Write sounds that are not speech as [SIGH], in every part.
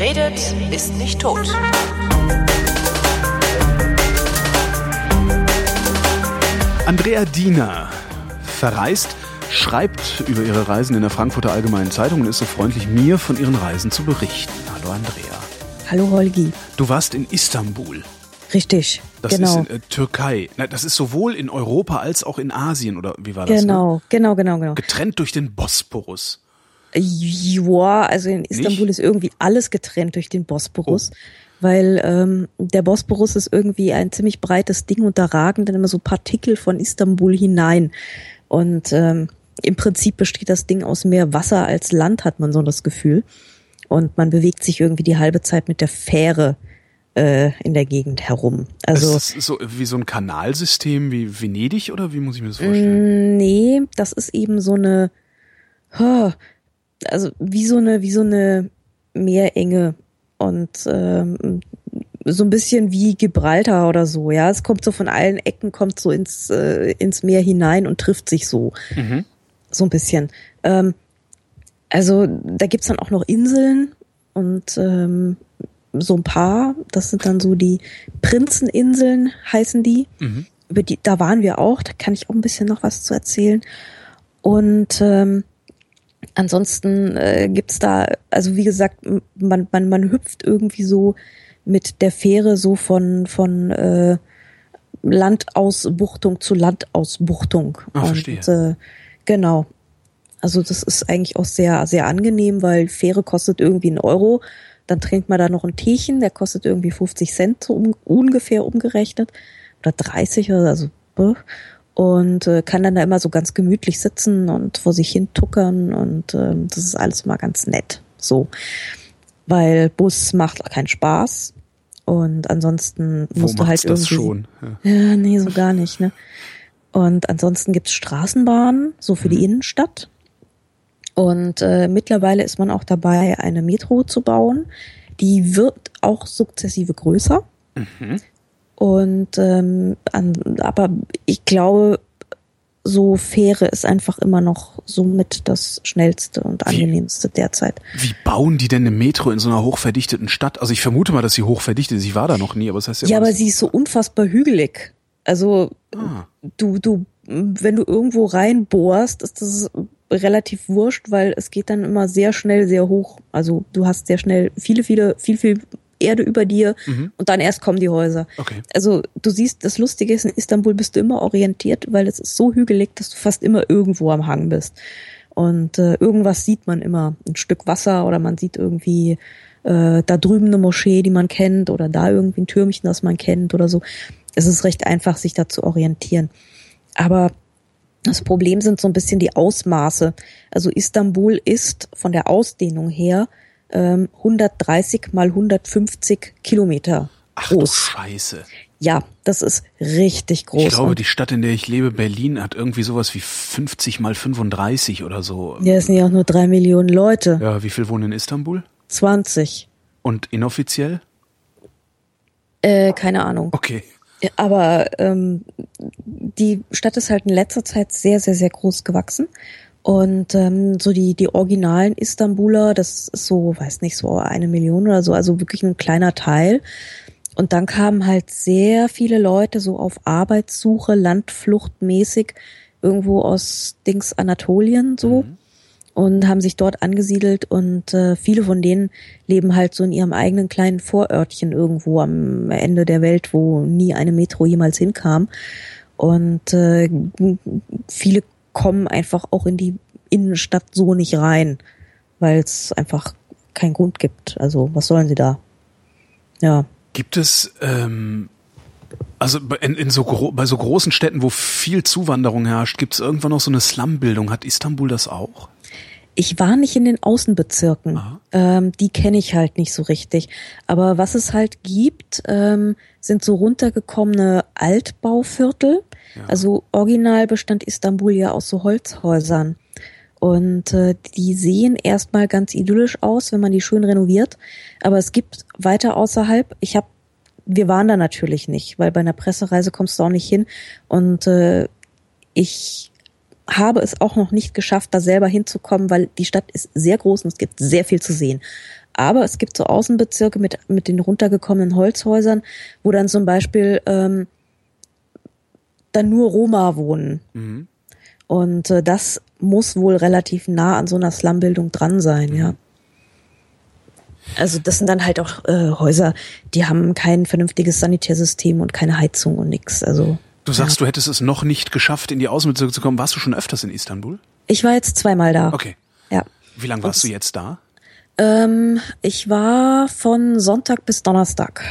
Wer redet, ist nicht tot. Andrea Diener verreist, schreibt über ihre Reisen in der Frankfurter Allgemeinen Zeitung und ist so freundlich, mir von ihren Reisen zu berichten. Hallo Andrea. Hallo Holgi. Du warst in Istanbul. Richtig. Das genau. ist in äh, Türkei. Na, das ist sowohl in Europa als auch in Asien, oder wie war das? Genau, Ne? genau, genau, genau. Getrennt durch den Bosporus. Ja, also in Istanbul Nicht? ist irgendwie alles getrennt durch den Bosporus, Oh. weil ähm, der Bosporus ist irgendwie ein ziemlich breites Ding und da ragen dann immer so Partikel von Istanbul hinein. Und ähm, im Prinzip besteht das Ding aus mehr Wasser als Land, hat man so das Gefühl. Und man bewegt sich irgendwie die halbe Zeit mit der Fähre äh, in der Gegend herum. Also ist das so wie so ein Kanalsystem wie Venedig oder wie muss ich mir das vorstellen? Mm, Nee, das ist eben so eine, huh, also wie so eine, wie so eine Meerenge und ähm, so ein bisschen wie Gibraltar oder so, ja. Es kommt so von allen Ecken, kommt so ins, äh, ins Meer hinein und trifft sich so. Mhm. So ein bisschen. Ähm, also da gibt's dann auch noch Inseln und ähm, so ein paar, das sind dann so die Prinzeninseln, heißen die Mhm. über die, da waren wir auch, da kann ich auch ein bisschen noch was zu erzählen. Und ähm, ansonsten äh, gibt's da, also wie gesagt, man, man, man hüpft irgendwie so mit der Fähre so von, von äh, Landausbuchtung zu Landausbuchtung. Ah, verstehe. Und, äh, genau. Also das ist eigentlich auch sehr, sehr angenehm, weil Fähre kostet irgendwie einen Euro. Dann trinkt man da noch ein Teechen, der kostet irgendwie 50 Cent so um, ungefähr umgerechnet. Oder 30 oder so. Und äh, kann dann da immer so ganz gemütlich sitzen und vor sich hin tuckern und ähm, das ist alles immer ganz nett. So. Weil Bus macht keinen Spaß. Und ansonsten Wo musst du halt irgendwie. das schon? Ja. Ja, nee, so gar nicht, ne? Und ansonsten gibt's Straßenbahnen, so für Mhm. die Innenstadt. Und äh, mittlerweile ist man auch dabei, eine Metro zu bauen. Die wird auch sukzessive größer. Mhm. Und ähm, an, aber ich glaube, so Fähre ist einfach immer noch somit das schnellste und angenehmste derzeit. Wie bauen die denn eine Metro in so einer hochverdichteten Stadt? Also ich vermute mal, dass sie hochverdichtet ist. Ich war da noch nie, aber das heißt ja, Ja, aber sie ist so unfassbar hügelig. Also Ah. du, du, wenn du irgendwo reinbohrst, ist das relativ wurscht, weil es geht dann immer sehr schnell sehr hoch. Also du hast sehr schnell viele, viele, viel, viel Erde über dir Mhm. und dann erst kommen die Häuser. Okay. Also du siehst, das Lustige ist, in Istanbul bist du immer orientiert, weil es ist so hügelig, dass du fast immer irgendwo am Hang bist. Und äh, irgendwas sieht man immer. Ein Stück Wasser oder man sieht irgendwie äh, da drüben eine Moschee, die man kennt, oder da irgendwie ein Türmchen, das man kennt oder so. Es ist recht einfach, sich da zu orientieren. Aber das Problem sind so ein bisschen die Ausmaße. Also Istanbul ist von der Ausdehnung her ähm, 130 mal 150 Kilometer Ach du groß. Scheiße. Ja, das ist richtig groß. Ich glaube, Und die Stadt, in der ich lebe, Berlin, hat irgendwie sowas wie 50 mal 35 oder so. ja, es sind ja auch nur drei Millionen Leute. Ja, wie viel wohnen in Istanbul? 20. Und inoffiziell? Äh, keine Ahnung. Okay. Aber ähm, die Stadt ist halt in letzter Zeit sehr, sehr, sehr groß gewachsen. Und ähm, so die, die originalen Istanbuler, das ist so, weiß nicht, so eine Million oder so, also wirklich ein kleiner Teil. Und dann kamen halt sehr viele Leute so auf Arbeitssuche, Landfluchtmäßig, irgendwo aus Dings Anatolien so und haben sich dort angesiedelt und äh, viele von denen leben halt so in ihrem eigenen kleinen Vorörtchen irgendwo am Ende der Welt, wo nie eine Metro jemals hinkam. Und äh, viele kommen einfach auch in die Innenstadt so nicht rein, weil es einfach keinen Grund gibt. Also was sollen sie da? Ja. Gibt es, ähm, also in, in so bei so großen Städten, wo viel Zuwanderung herrscht, gibt es irgendwann noch so eine Slumbildung? Hat Istanbul das auch? Ich war nicht in den Außenbezirken. Ähm, die kenne ich halt nicht so richtig. Aber was es halt gibt, ähm, sind so runtergekommene Altbauviertel. Also original bestand Istanbul ja aus so Holzhäusern. Und äh, die sehen erstmal ganz idyllisch aus, wenn man die schön renoviert. Aber es gibt weiter außerhalb, ich habe, wir waren da natürlich nicht, weil bei einer Pressereise kommst du auch nicht hin. Und äh, ich habe es auch noch nicht geschafft, da selber hinzukommen, weil die Stadt ist sehr groß und es gibt sehr viel zu sehen. Aber es gibt so Außenbezirke mit, mit den runtergekommenen Holzhäusern, wo dann zum Beispiel ähm, dann nur Roma wohnen. Mhm. Und äh, das muss wohl relativ nah an so einer Slumbildung dran sein, ja. Also das sind dann halt auch äh, Häuser, die haben kein vernünftiges Sanitärsystem und keine Heizung und nix. Also Du sagst, ja. du hättest es noch nicht geschafft, in die Außenbezirke zu kommen. Warst du schon öfters in Istanbul? Ich war jetzt zweimal da. Okay. Ja. Wie lange warst und, du jetzt da? Ähm, ich war von Sonntag bis Donnerstag.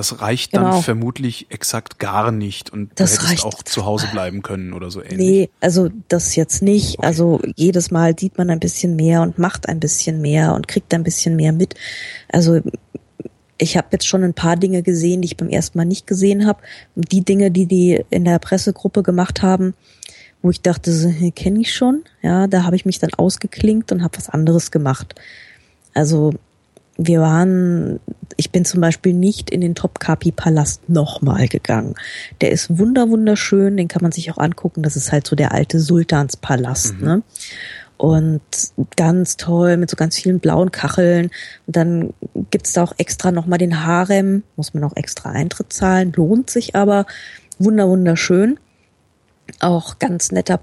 Das reicht genau. dann vermutlich exakt gar nicht und das du hättest auch zu Hause bleiben können oder so ähnlich. Nee, also das jetzt nicht. Okay. Also jedes Mal sieht man ein bisschen mehr und macht ein bisschen mehr und kriegt ein bisschen mehr mit. Also ich habe jetzt schon ein paar Dinge gesehen, die ich beim ersten Mal nicht gesehen habe. Die Dinge, die die in der Pressegruppe gemacht haben, wo ich dachte, so, kenne ich schon. Ja, da habe ich mich dann ausgeklinkt und habe was anderes gemacht. Also wir waren, ich bin zum Beispiel nicht in den Topkapi-Palast nochmal gegangen. Der ist wunder wunderschön, den kann man sich auch angucken. Das ist halt so der alte Sultanspalast. Mhm. Ne? Und ganz toll mit so ganz vielen blauen Kacheln. Und dann gibt's da auch extra nochmal den Harem, muss man auch extra Eintritt zahlen, lohnt sich aber. Wunder wunderschön. Auch ganz netter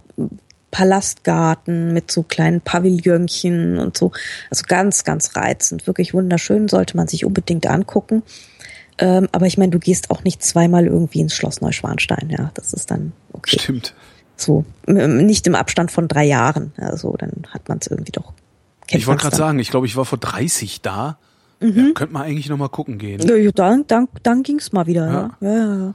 Palastgarten mit so kleinen Pavillönchen und so. Also ganz, ganz reizend. Wirklich wunderschön, sollte man sich unbedingt angucken. Ähm, aber ich meine, du gehst auch nicht zweimal irgendwie ins Schloss Neuschwanstein, ja. Das ist dann okay. Stimmt. So, nicht im Abstand von drei Jahren. Also dann hat man es irgendwie doch. Ich wollte gerade sagen, ich glaube, ich war vor 30 da. Mhm. Ja, könnte man eigentlich noch mal gucken gehen. Ja, dann, dann, dann ging's mal wieder. Ja. Ja, ja, ja.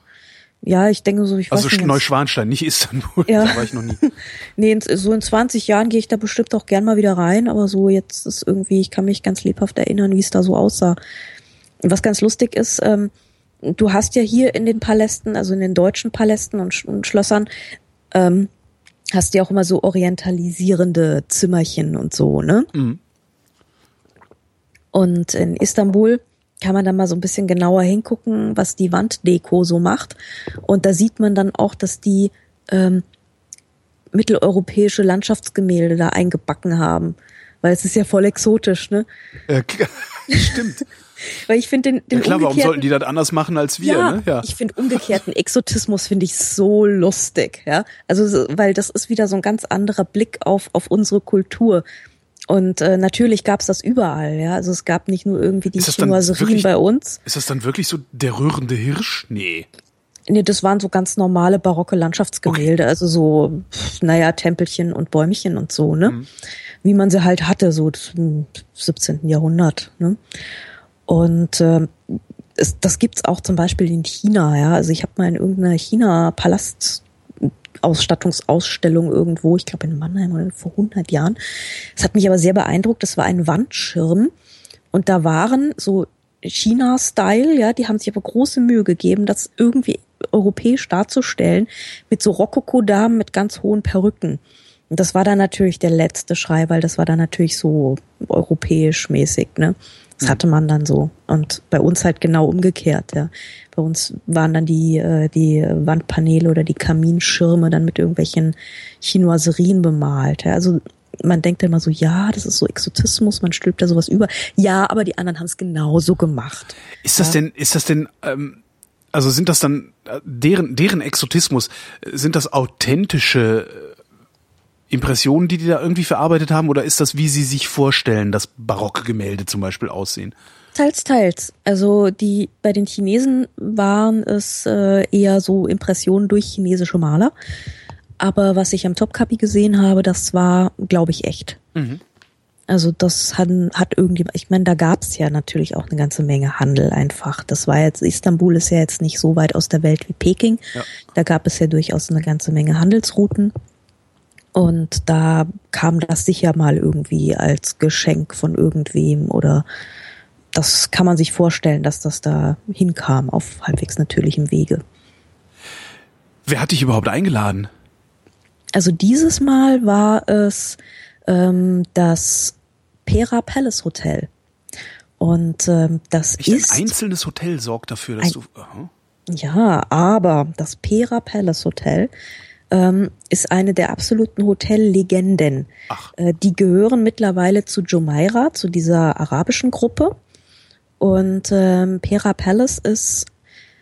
Ja, ich denke so, ich also weiß nicht. Also Neuschwanstein, nicht Istanbul, ja. [LAUGHS] da war ich noch nie. [LAUGHS] nee, so in 20 Jahren gehe ich da bestimmt auch gern mal wieder rein, aber so jetzt ist irgendwie, ich kann mich ganz lebhaft erinnern, wie es da so aussah. Und was ganz lustig ist, ähm, du hast ja hier in den Palästen, also in den deutschen Palästen und, und Schlössern, ähm, hast du ja auch immer so orientalisierende Zimmerchen und so, ne? Mhm. Und in Istanbul kann man dann mal so ein bisschen genauer hingucken, was die Wanddeko so macht. Und da sieht man dann auch, dass die ähm, mitteleuropäische Landschaftsgemälde da eingebacken haben. Weil es ist ja voll exotisch, ne? Äh, [LAUGHS] stimmt. [LAUGHS] Weil ich finde den, den ja klar, warum sollten die das anders machen als wir? Ja, ne? ja. ich finde umgekehrten Exotismus finde ich so lustig, ja. Also weil das ist wieder so ein ganz anderer Blick auf auf unsere Kultur. Und äh, natürlich gab es das überall, ja. Also es gab nicht nur irgendwie die Chinoiserien bei uns. Ist das dann wirklich so der rührende Hirsch? Nee. Nee, das waren so ganz normale barocke Landschaftsgemälde, okay. also so, naja, Tempelchen und Bäumchen und so, ne? Mhm. Wie man sie halt hatte, so im 17. Jahrhundert, ne? Und äh, es, das gibt's auch zum Beispiel in China, ja. Also ich habe mal in irgendeiner China-Palast Ausstattungsausstellung irgendwo, ich glaube in Mannheim oder vor 100 Jahren. Es hat mich aber sehr beeindruckt. Das war ein Wandschirm und da waren so China-Style, ja, die haben sich aber große Mühe gegeben, das irgendwie europäisch darzustellen mit so Rokoko-Damen mit ganz hohen Perücken. Und das war dann natürlich der letzte Schrei, weil das war dann natürlich so europäisch mäßig, ne? Das hatte man dann so. Und bei uns halt genau umgekehrt, ja. Bei uns waren dann die, äh, die Wandpaneele oder die Kaminschirme dann mit irgendwelchen Chinoiserien bemalt. Ja. Also man denkt immer so, ja, das ist so Exotismus, man stülpt da sowas über. Ja, aber die anderen haben es genauso gemacht. Ist das ja. denn, ist das denn, ähm, also sind das dann äh, deren, deren Exotismus, sind das authentische Impressionen, die die da irgendwie verarbeitet haben, oder ist das, wie sie sich vorstellen, dass barocke Gemälde zum Beispiel aussehen? Teils, teils. Also die bei den Chinesen waren es äh, eher so Impressionen durch chinesische Maler. Aber was ich am Topkapi gesehen habe, das war, glaube ich, echt. Mhm. Also das hat, hat irgendwie, ich meine, da gab es ja natürlich auch eine ganze Menge Handel einfach. Das war jetzt, Istanbul ist ja jetzt nicht so weit aus der Welt wie Peking. Ja. Da gab es ja durchaus eine ganze Menge Handelsrouten. Und da kam das sicher mal irgendwie als Geschenk von irgendwem oder das kann man sich vorstellen, dass das da hinkam auf halbwegs natürlichem Wege. Wer hat dich überhaupt eingeladen? Also dieses Mal war es ähm, das Pera Palace Hotel. Und ähm, das Echt ist. Ein einzelnes Hotel sorgt dafür, dass ein, du. Aha. Ja, aber das Pera Palace Hotel ähm, ist eine der absoluten Hotellegenden. Äh, die gehören mittlerweile zu Jumeirah, zu dieser arabischen Gruppe. Und ähm, Pera Palace ist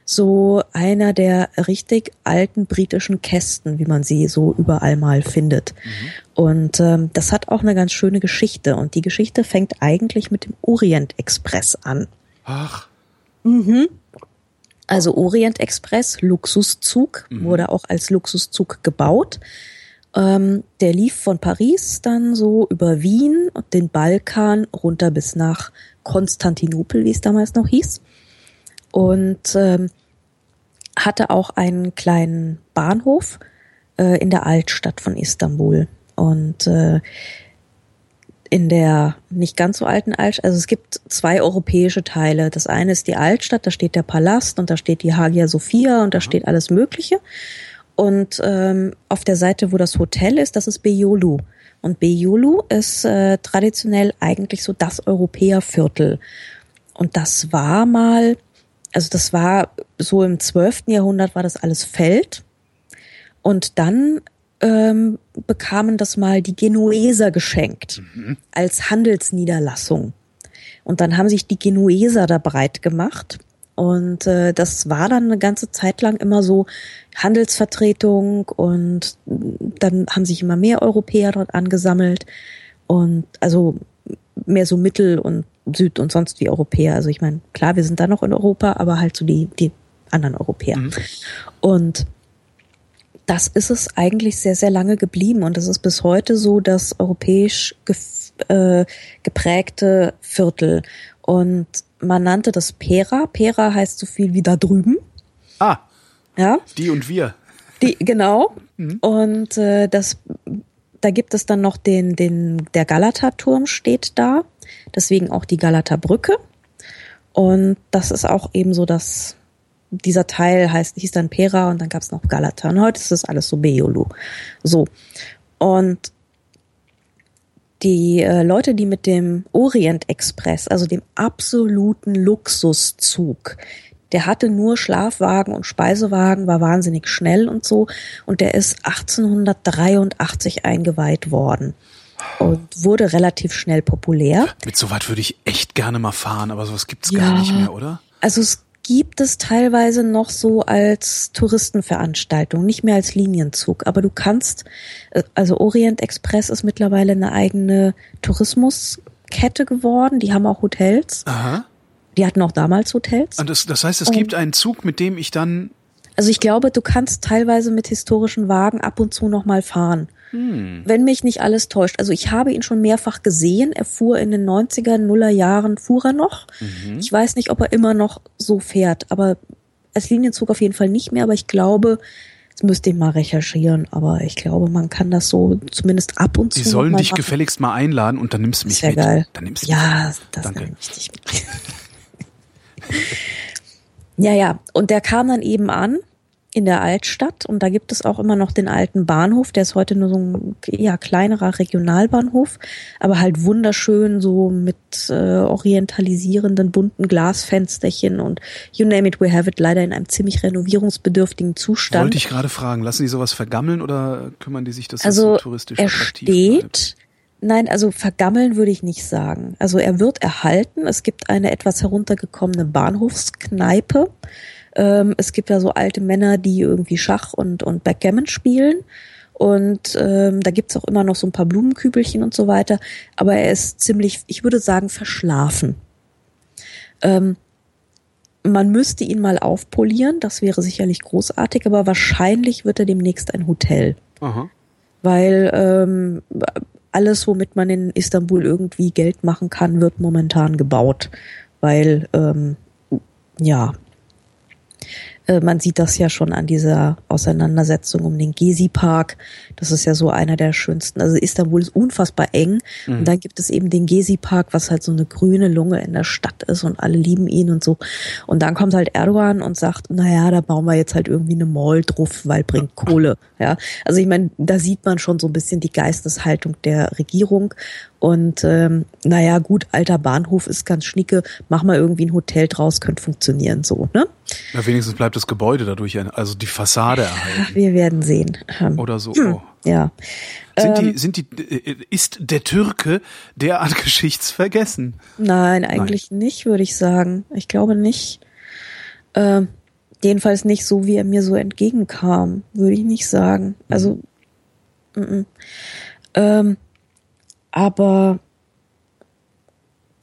so einer der richtig alten britischen Kästen, wie man sie so überall mal findet. Und ähm, das hat auch eine ganz schöne Geschichte. Und die Geschichte fängt eigentlich mit dem Orient Express an. Ach, Also Orient Express, Luxuszug, wurde auch als Luxuszug gebaut. Ähm, der lief von Paris dann so über Wien und den Balkan runter bis nach Konstantinopel, wie es damals noch hieß. Und ähm, hatte auch einen kleinen Bahnhof äh, in der Altstadt von Istanbul. Und äh, in der nicht ganz so alten Altstadt, also es gibt zwei europäische Teile. Das eine ist die Altstadt, da steht der Palast und da steht die Hagia Sophia und da steht alles Mögliche. Und ähm, auf der Seite, wo das Hotel ist, das ist Beyoğlu. Und Beyoğlu ist äh, traditionell eigentlich so das Europäerviertel. Und das war mal, also das war so im 12. Jahrhundert war das alles Feld. Und dann ähm, bekamen das mal die Genueser geschenkt als Handelsniederlassung. Und dann haben sich die Genueser da breit gemacht. Und äh, das war dann eine ganze Zeit lang immer so Handelsvertretung und dann haben sich immer mehr Europäer dort angesammelt und also mehr so Mittel- und Süd- und sonst wie Europäer. Also ich meine, klar, wir sind da noch in Europa, aber halt so die, die anderen Europäer. Und das ist es eigentlich sehr, sehr lange geblieben und es ist bis heute so das europäisch äh, geprägte Viertel. Und man nannte das Pera. Pera heißt so viel wie da drüben. ah, Ja, die und wir. die, genau. Und äh, das, da gibt es dann noch den, den, der Galata-Turm steht da. Deswegen auch die Galata-Brücke. Und das ist auch eben so das, dieser Teil heißt, hieß dann Pera und dann gab es noch Galata. Und heute ist das alles so Beolu. So. Und die äh, Leute, die mit dem Orient Express, also dem absoluten Luxuszug, der hatte nur Schlafwagen und Speisewagen, war wahnsinnig schnell und so. Und der ist 1883 eingeweiht worden und wurde relativ schnell populär. Mit so weit würde ich echt gerne mal fahren, aber sowas gibt's Ja. gar nicht mehr, oder? Also es gibt es teilweise noch so als Touristenveranstaltung, nicht mehr als Linienzug. Aber du kannst, äh, also Orient Express ist mittlerweile eine eigene Tourismuskette geworden. Die haben auch Hotels. Aha. Die hatten auch damals Hotels. Und das, das heißt, es gibt einen Zug, mit dem ich dann. Also ich glaube, du kannst teilweise mit historischen Wagen ab und zu noch mal fahren. Wenn mich nicht alles täuscht. Also ich habe ihn schon mehrfach gesehen. Er fuhr in den 90er, Nuller Jahren, fuhr er noch. Ich weiß nicht, ob er immer noch so fährt, aber als Linienzug auf jeden Fall nicht mehr. Aber ich glaube, das müsste ich mal recherchieren, aber ich glaube, man kann das so zumindest ab und zu. Sie sollen dich machen. gefälligst mal einladen und dann nimmst du mich Sehr mit. geil. Dann nimmst du ja, mich das Danke. nehme ich dich mit. [LAUGHS] ja, ja. Und der kam dann eben an in der Altstadt und da gibt es auch immer noch den alten Bahnhof, der ist heute nur so ein ja, kleinerer Regionalbahnhof, aber halt wunderschön so mit äh, orientalisierenden bunten Glasfensterchen und you name it, we have it, leider in einem ziemlich renovierungsbedürftigen Zustand. Wollte ich gerade fragen, lassen die sowas vergammeln oder kümmern die sich, dass Also das so touristisch er attraktiv bleibt? steht, nein, also vergammeln würde ich nicht sagen. Also er wird erhalten. Es gibt eine etwas heruntergekommene Bahnhofskneipe. Ähm, es gibt ja so alte Männer, die irgendwie Schach und, und Backgammon spielen. Und ähm, da gibt's auch immer noch so ein paar Blumenkübelchen und so weiter. Aber er ist ziemlich, ich würde sagen, verschlafen. Ähm, man müsste ihn mal aufpolieren, das wäre sicherlich großartig, aber wahrscheinlich wird er demnächst ein Hotel Aha. weil ähm, alles, womit man in Istanbul irgendwie Geld machen kann, wird momentan gebaut, weil ähm, ja, man sieht das ja schon an dieser Auseinandersetzung um den Gezi-Park. Das ist ja so einer der schönsten. Also Istanbul ist unfassbar eng. Und dann gibt es eben den Gezi-Park, was halt so eine grüne Lunge in der Stadt ist und alle lieben ihn und so. Und dann kommt halt Erdogan und sagt, naja, da bauen wir jetzt halt irgendwie eine Mall drauf, weil bringt Kohle. Ja, also ich meine, da sieht man schon so ein bisschen die Geisteshaltung der Regierung. Und ähm, naja, gut, alter Bahnhof ist ganz schnicke, mach mal irgendwie ein Hotel draus, könnte funktionieren so, ne? Ja, wenigstens bleibt das Gebäude dadurch, also die Fassade erhalten. Wir werden sehen. Ähm, Oder so. Oh. Ja. Sind Ähm, die, sind die, äh, ist der Türke derart [LAUGHS] geschichtsvergessen? Nein, eigentlich nicht, würde ich sagen. Ich glaube nicht. Ähm, jedenfalls nicht so, wie er mir so entgegenkam, würde ich nicht sagen. Also, mm -mm. Ähm, aber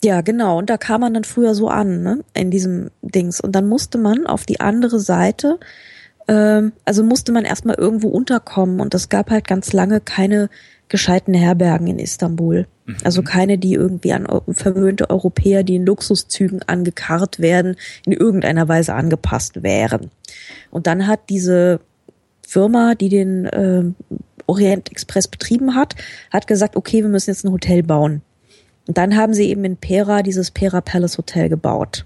ja, genau. Und da kam man dann früher so an, ne, in diesem Dings. Und dann musste man auf die andere Seite, ähm, also musste man erstmal irgendwo unterkommen. Und es gab halt ganz lange keine gescheiten Herbergen in Istanbul. Also keine, die irgendwie an verwöhnte Europäer, die in Luxuszügen angekarrt werden, in irgendeiner Weise angepasst wären. Und dann hat diese Firma, die den ähm, Orient Express betrieben hat, hat gesagt, okay, wir müssen jetzt ein Hotel bauen. Und dann haben sie eben in Pera dieses Pera Palace Hotel gebaut.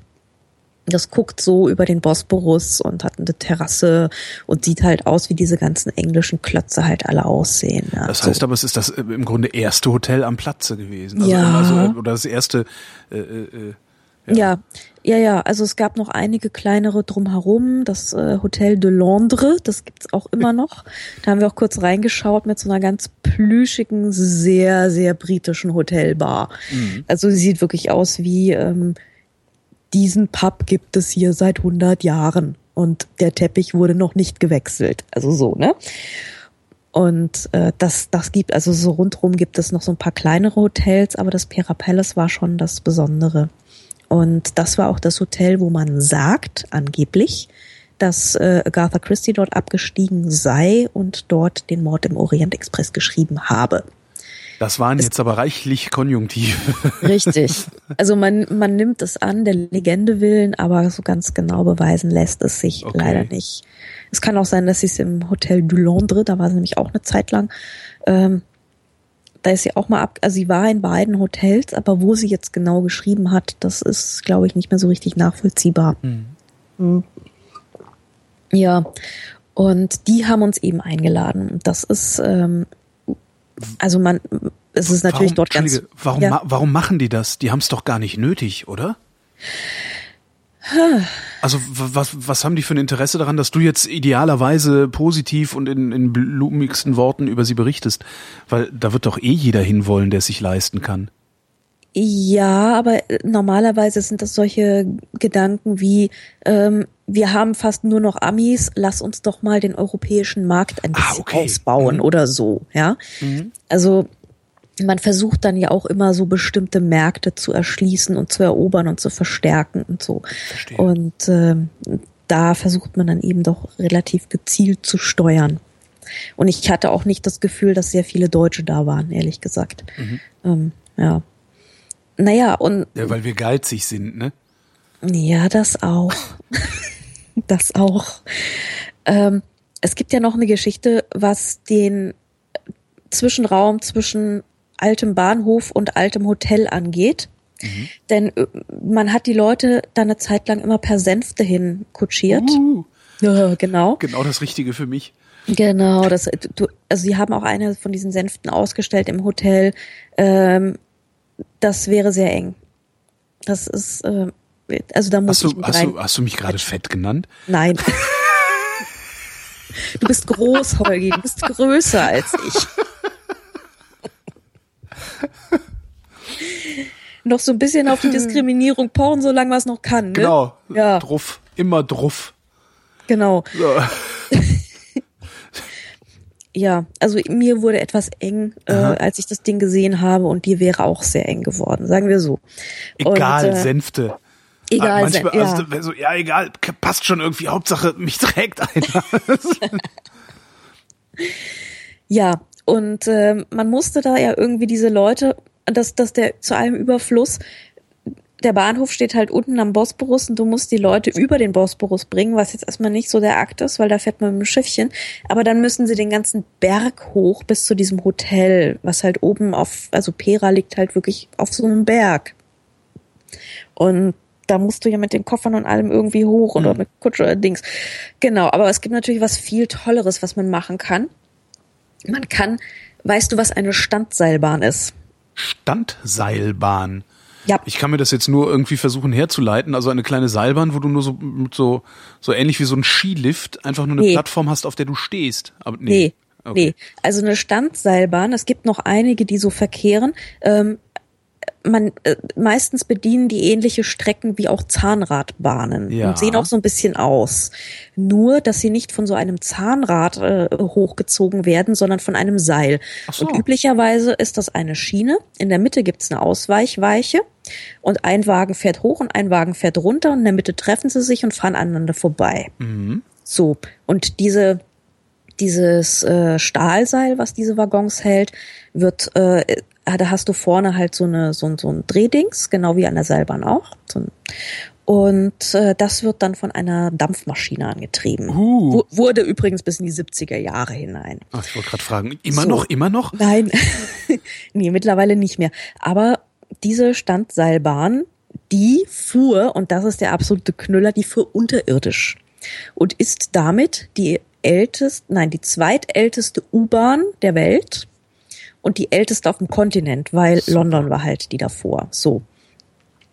Das guckt so über den Bosporus und hat eine Terrasse und sieht halt aus, wie diese ganzen englischen Klötze halt alle aussehen. Ja, Das so. heißt aber, es ist das äh, im Grunde erste Hotel am Platze gewesen. Also, Ja. Also, äh, oder das erste, äh, äh, äh, Ja, ja, ja. Also es gab noch einige kleinere drumherum. Das äh, Hotel de Londres, das gibt's auch immer [LAUGHS] noch. Da haben wir auch kurz reingeschaut mit so einer ganz plüschigen, sehr, sehr britischen Hotelbar. Also sie sieht wirklich aus wie ähm, diesen Pub gibt es hier seit 100 Jahren und der Teppich wurde noch nicht gewechselt. Also so, ne? Und äh, das, das gibt, also so rundrum gibt es noch so ein paar kleinere Hotels, aber das Pera Palace war schon das Besondere. Und das war auch das Hotel, wo man sagt, angeblich, dass äh, Agatha Christie dort abgestiegen sei und dort den Mord im Orient Express geschrieben habe. das waren jetzt aber reichlich Konjunktive. [LAUGHS] Richtig. Also man, man nimmt es an, der Legende willen, aber so ganz genau beweisen lässt es sich Okay. leider nicht. Es kann auch sein, dass sie es im Hotel du Londres, da war sie nämlich auch eine Zeit lang, ähm, da ist sie auch mal ab, also sie war in beiden Hotels, aber wo sie jetzt genau geschrieben hat, das ist, glaube ich, nicht mehr so richtig nachvollziehbar. Mhm. Ja, und die haben uns eben eingeladen. Und Das ist, ähm, also man, es ist natürlich warum, dort ganz. Warum, ja. warum machen die das? Die haben es doch gar nicht nötig, oder? Also was, was haben die für ein Interesse daran, dass du jetzt idealerweise positiv und in, in blumigsten Worten über sie berichtest? Weil da wird doch eh jeder hinwollen, der es sich leisten kann. Ja, aber äh, normalerweise sind das solche Gedanken wie, ähm, wir haben fast nur noch Amis, lass uns doch mal den europäischen Markt ein Ah, bisschen okay. ausbauen Mhm. oder so, ja. Also man versucht dann ja auch immer so bestimmte Märkte zu erschließen und zu erobern und zu verstärken und so. Verstehe. Und ähm, da versucht man dann eben doch relativ gezielt zu steuern. Und ich hatte auch nicht das Gefühl, dass sehr viele Deutsche da waren, ehrlich gesagt. Ähm, ja. Naja, und Ja, weil wir geizig sind, ne? ja, das auch. [LAUGHS] das auch. Ähm, es gibt ja noch eine Geschichte, was den Zwischenraum zwischen altem Bahnhof und altem Hotel angeht. Denn äh, man hat die Leute da eine Zeit lang immer per Sänfte hin kutschiert. Uh, [LAUGHS] Ja, genau. genau das Richtige für mich. Genau, das, du, also sie haben auch eine von diesen Sänften ausgestellt im Hotel. Ähm, das wäre sehr eng. Das ist, äh, also da muss Hast ich du, nicht hast, rein. du, hast du mich gerade fett genannt? Nein. [LAUGHS] Du bist groß, Holgi. Du bist größer als ich. [LAUGHS] [LAUGHS] noch so ein bisschen auf die [LAUGHS] Diskriminierung pochen, solange man es noch kann. Ne? Genau. Ja, Druff. Immer druff. genau. So. [LAUGHS] Ja, also mir wurde etwas eng, äh, als ich das Ding gesehen habe und dir wäre auch sehr eng geworden, sagen wir so. Egal, und, äh, Sänfte. Egal, Ah, manchmal, ja. also, so, ja, egal, passt schon irgendwie. Hauptsache, mich trägt einer. Ja, und ähm, man musste da ja irgendwie diese Leute, dass, dass der zu allem Überfluss, der Bahnhof steht halt unten am Bosporus und du musst die Leute über den Bosporus bringen, was jetzt erstmal nicht so der Akt ist, weil da fährt man mit dem Schiffchen. Aber dann müssen sie den ganzen Berg hoch bis zu diesem Hotel, was halt oben auf, also Pera liegt halt wirklich auf so einem Berg. Und da musst du ja mit den Koffern und allem irgendwie hoch oder mit Kutsche oder Dings. Genau, aber es gibt natürlich was viel Tolleres, was man machen kann. Man kann, weißt du, was eine Standseilbahn ist? Standseilbahn. Ja. Ich kann mir das jetzt nur irgendwie versuchen herzuleiten. Also eine kleine Seilbahn, wo du nur so so so ähnlich wie so ein Skilift einfach nur eine Nee. Plattform hast, auf der du stehst. Aber nee. Nee, Okay. nee. Also eine Standseilbahn, es gibt noch einige, die so verkehren. Ähm, man äh, meistens bedienen die ähnliche Strecken wie auch Zahnradbahnen Ja. und sehen auch so ein bisschen aus. Nur, dass sie nicht von so einem Zahnrad äh, hochgezogen werden, sondern von einem Seil. So. Und üblicherweise ist das eine Schiene. In der Mitte gibt's eine Ausweichweiche und ein Wagen fährt hoch und ein Wagen fährt runter und in der Mitte treffen sie sich und fahren aneinander vorbei. Mhm. So, und diese dieses äh, Stahlseil, was diese Waggons hält, wird, äh, da hast du vorne halt so eine so ein, so ein Drehdings, genau wie an der Seilbahn auch. So und äh, das wird dann von einer Dampfmaschine angetrieben. Wu- Wurde übrigens bis in die 70er Jahre hinein. Ach, ich wollte gerade fragen, immer So. noch, immer noch? Nein, [LAUGHS] nee, mittlerweile nicht mehr. Aber diese Standseilbahn, die fuhr, und das ist der absolute Knüller, die fuhr unterirdisch und ist damit die älteste, nein, die zweitälteste U-Bahn der Welt und die älteste auf dem Kontinent, weil London war halt die davor. So.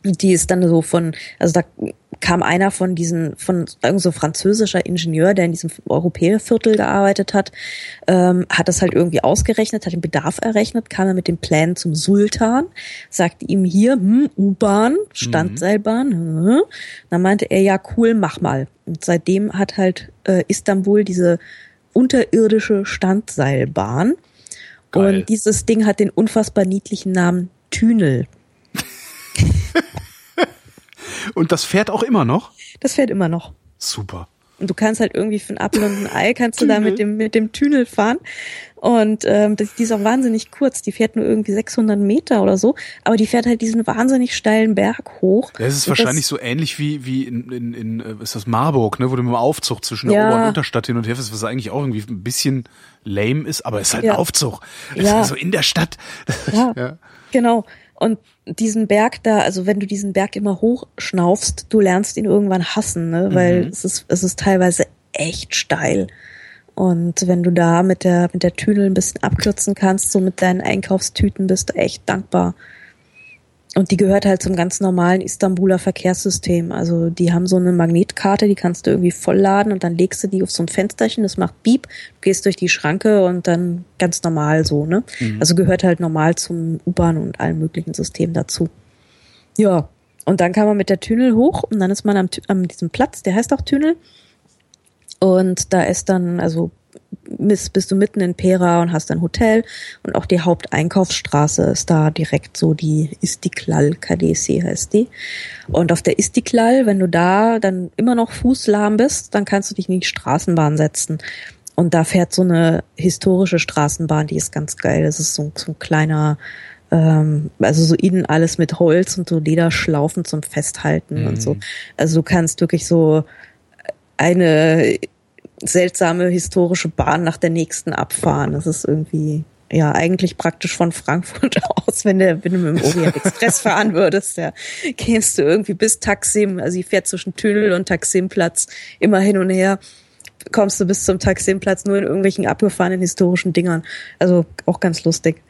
Die ist dann so von, also da kam einer von diesen, von irgend so französischer Ingenieur, der in diesem Europäerviertel gearbeitet hat, ähm, hat das halt irgendwie ausgerechnet, hat den Bedarf errechnet, kam er mit dem Plan zum Sultan, sagte ihm hier, hm, U-Bahn, Standseilbahn, hm. dann meinte er, ja cool, mach mal. Und seitdem hat halt äh, Istanbul diese unterirdische Standseilbahn. Geil. Und dieses Ding hat den unfassbar niedlichen Namen Tünel. [LAUGHS] Und das fährt auch immer noch? Das fährt immer noch. Super. Und du kannst halt irgendwie für einen Apfel und ein Ei kannst du da mit dem, mit dem Tünel fahren. Und ähm, das, die ist auch wahnsinnig kurz. Die fährt nur irgendwie 600 Meter oder so. Aber die fährt halt diesen wahnsinnig steilen Berg hoch. Ja, es ist wahrscheinlich das, so ähnlich wie, wie in, in, in äh, ist das Marburg, ne, wo du mit dem Aufzug zwischen der Ja. Ober- und Unterstadt hin und her fährst, was eigentlich auch irgendwie ein bisschen lame ist, aber es ist halt Ja. ein Aufzug. Das Ja. ist so in der Stadt. Ja, [LAUGHS] Ja. genau. Und diesen Berg da, also wenn du diesen Berg immer hochschnaufst, du lernst ihn irgendwann hassen, ne? weil Mhm. es ist, es ist teilweise echt steil. Und wenn du da mit der, mit der Tüdel ein bisschen abkürzen kannst, so mit deinen Einkaufstüten, bist du echt dankbar. Und die gehört halt zum ganz normalen Istanbuler Verkehrssystem. Also die haben so eine Magnetkarte, die kannst du irgendwie vollladen und dann legst du die auf so ein Fensterchen, das macht Beep, du gehst durch die Schranke und dann ganz normal so, ne? Also gehört halt normal zum U-Bahn und allen möglichen Systemen dazu. Ja. Und dann kann man mit der Tünel hoch und dann ist man am, am diesem Platz, der heißt auch Tünel. Und da ist dann, also bist, bist du mitten in Pera und hast ein Hotel und auch die Haupteinkaufsstraße ist da direkt so die Istiklal Kadesi heißt die. Und auf der Istiklal, wenn du da dann immer noch fußlahm bist, dann kannst du dich in die Straßenbahn setzen. Und da fährt so eine historische Straßenbahn, die ist ganz geil. Das ist so, so ein kleiner, ähm, also so innen alles mit Holz und so Lederschlaufen zum Festhalten und so. Also du kannst wirklich so eine seltsame historische Bahn nach der nächsten abfahren. Das ist irgendwie ja eigentlich praktisch von Frankfurt [LAUGHS] aus, wenn, der, wenn du mit dem Orient [LAUGHS] Express fahren würdest, ja, gehst du irgendwie bis Taksim, also sie fährt zwischen Tünel und Taksimplatz immer hin und her, kommst du bis zum Taksimplatz nur in irgendwelchen abgefahrenen historischen Dingern. Also auch ganz lustig.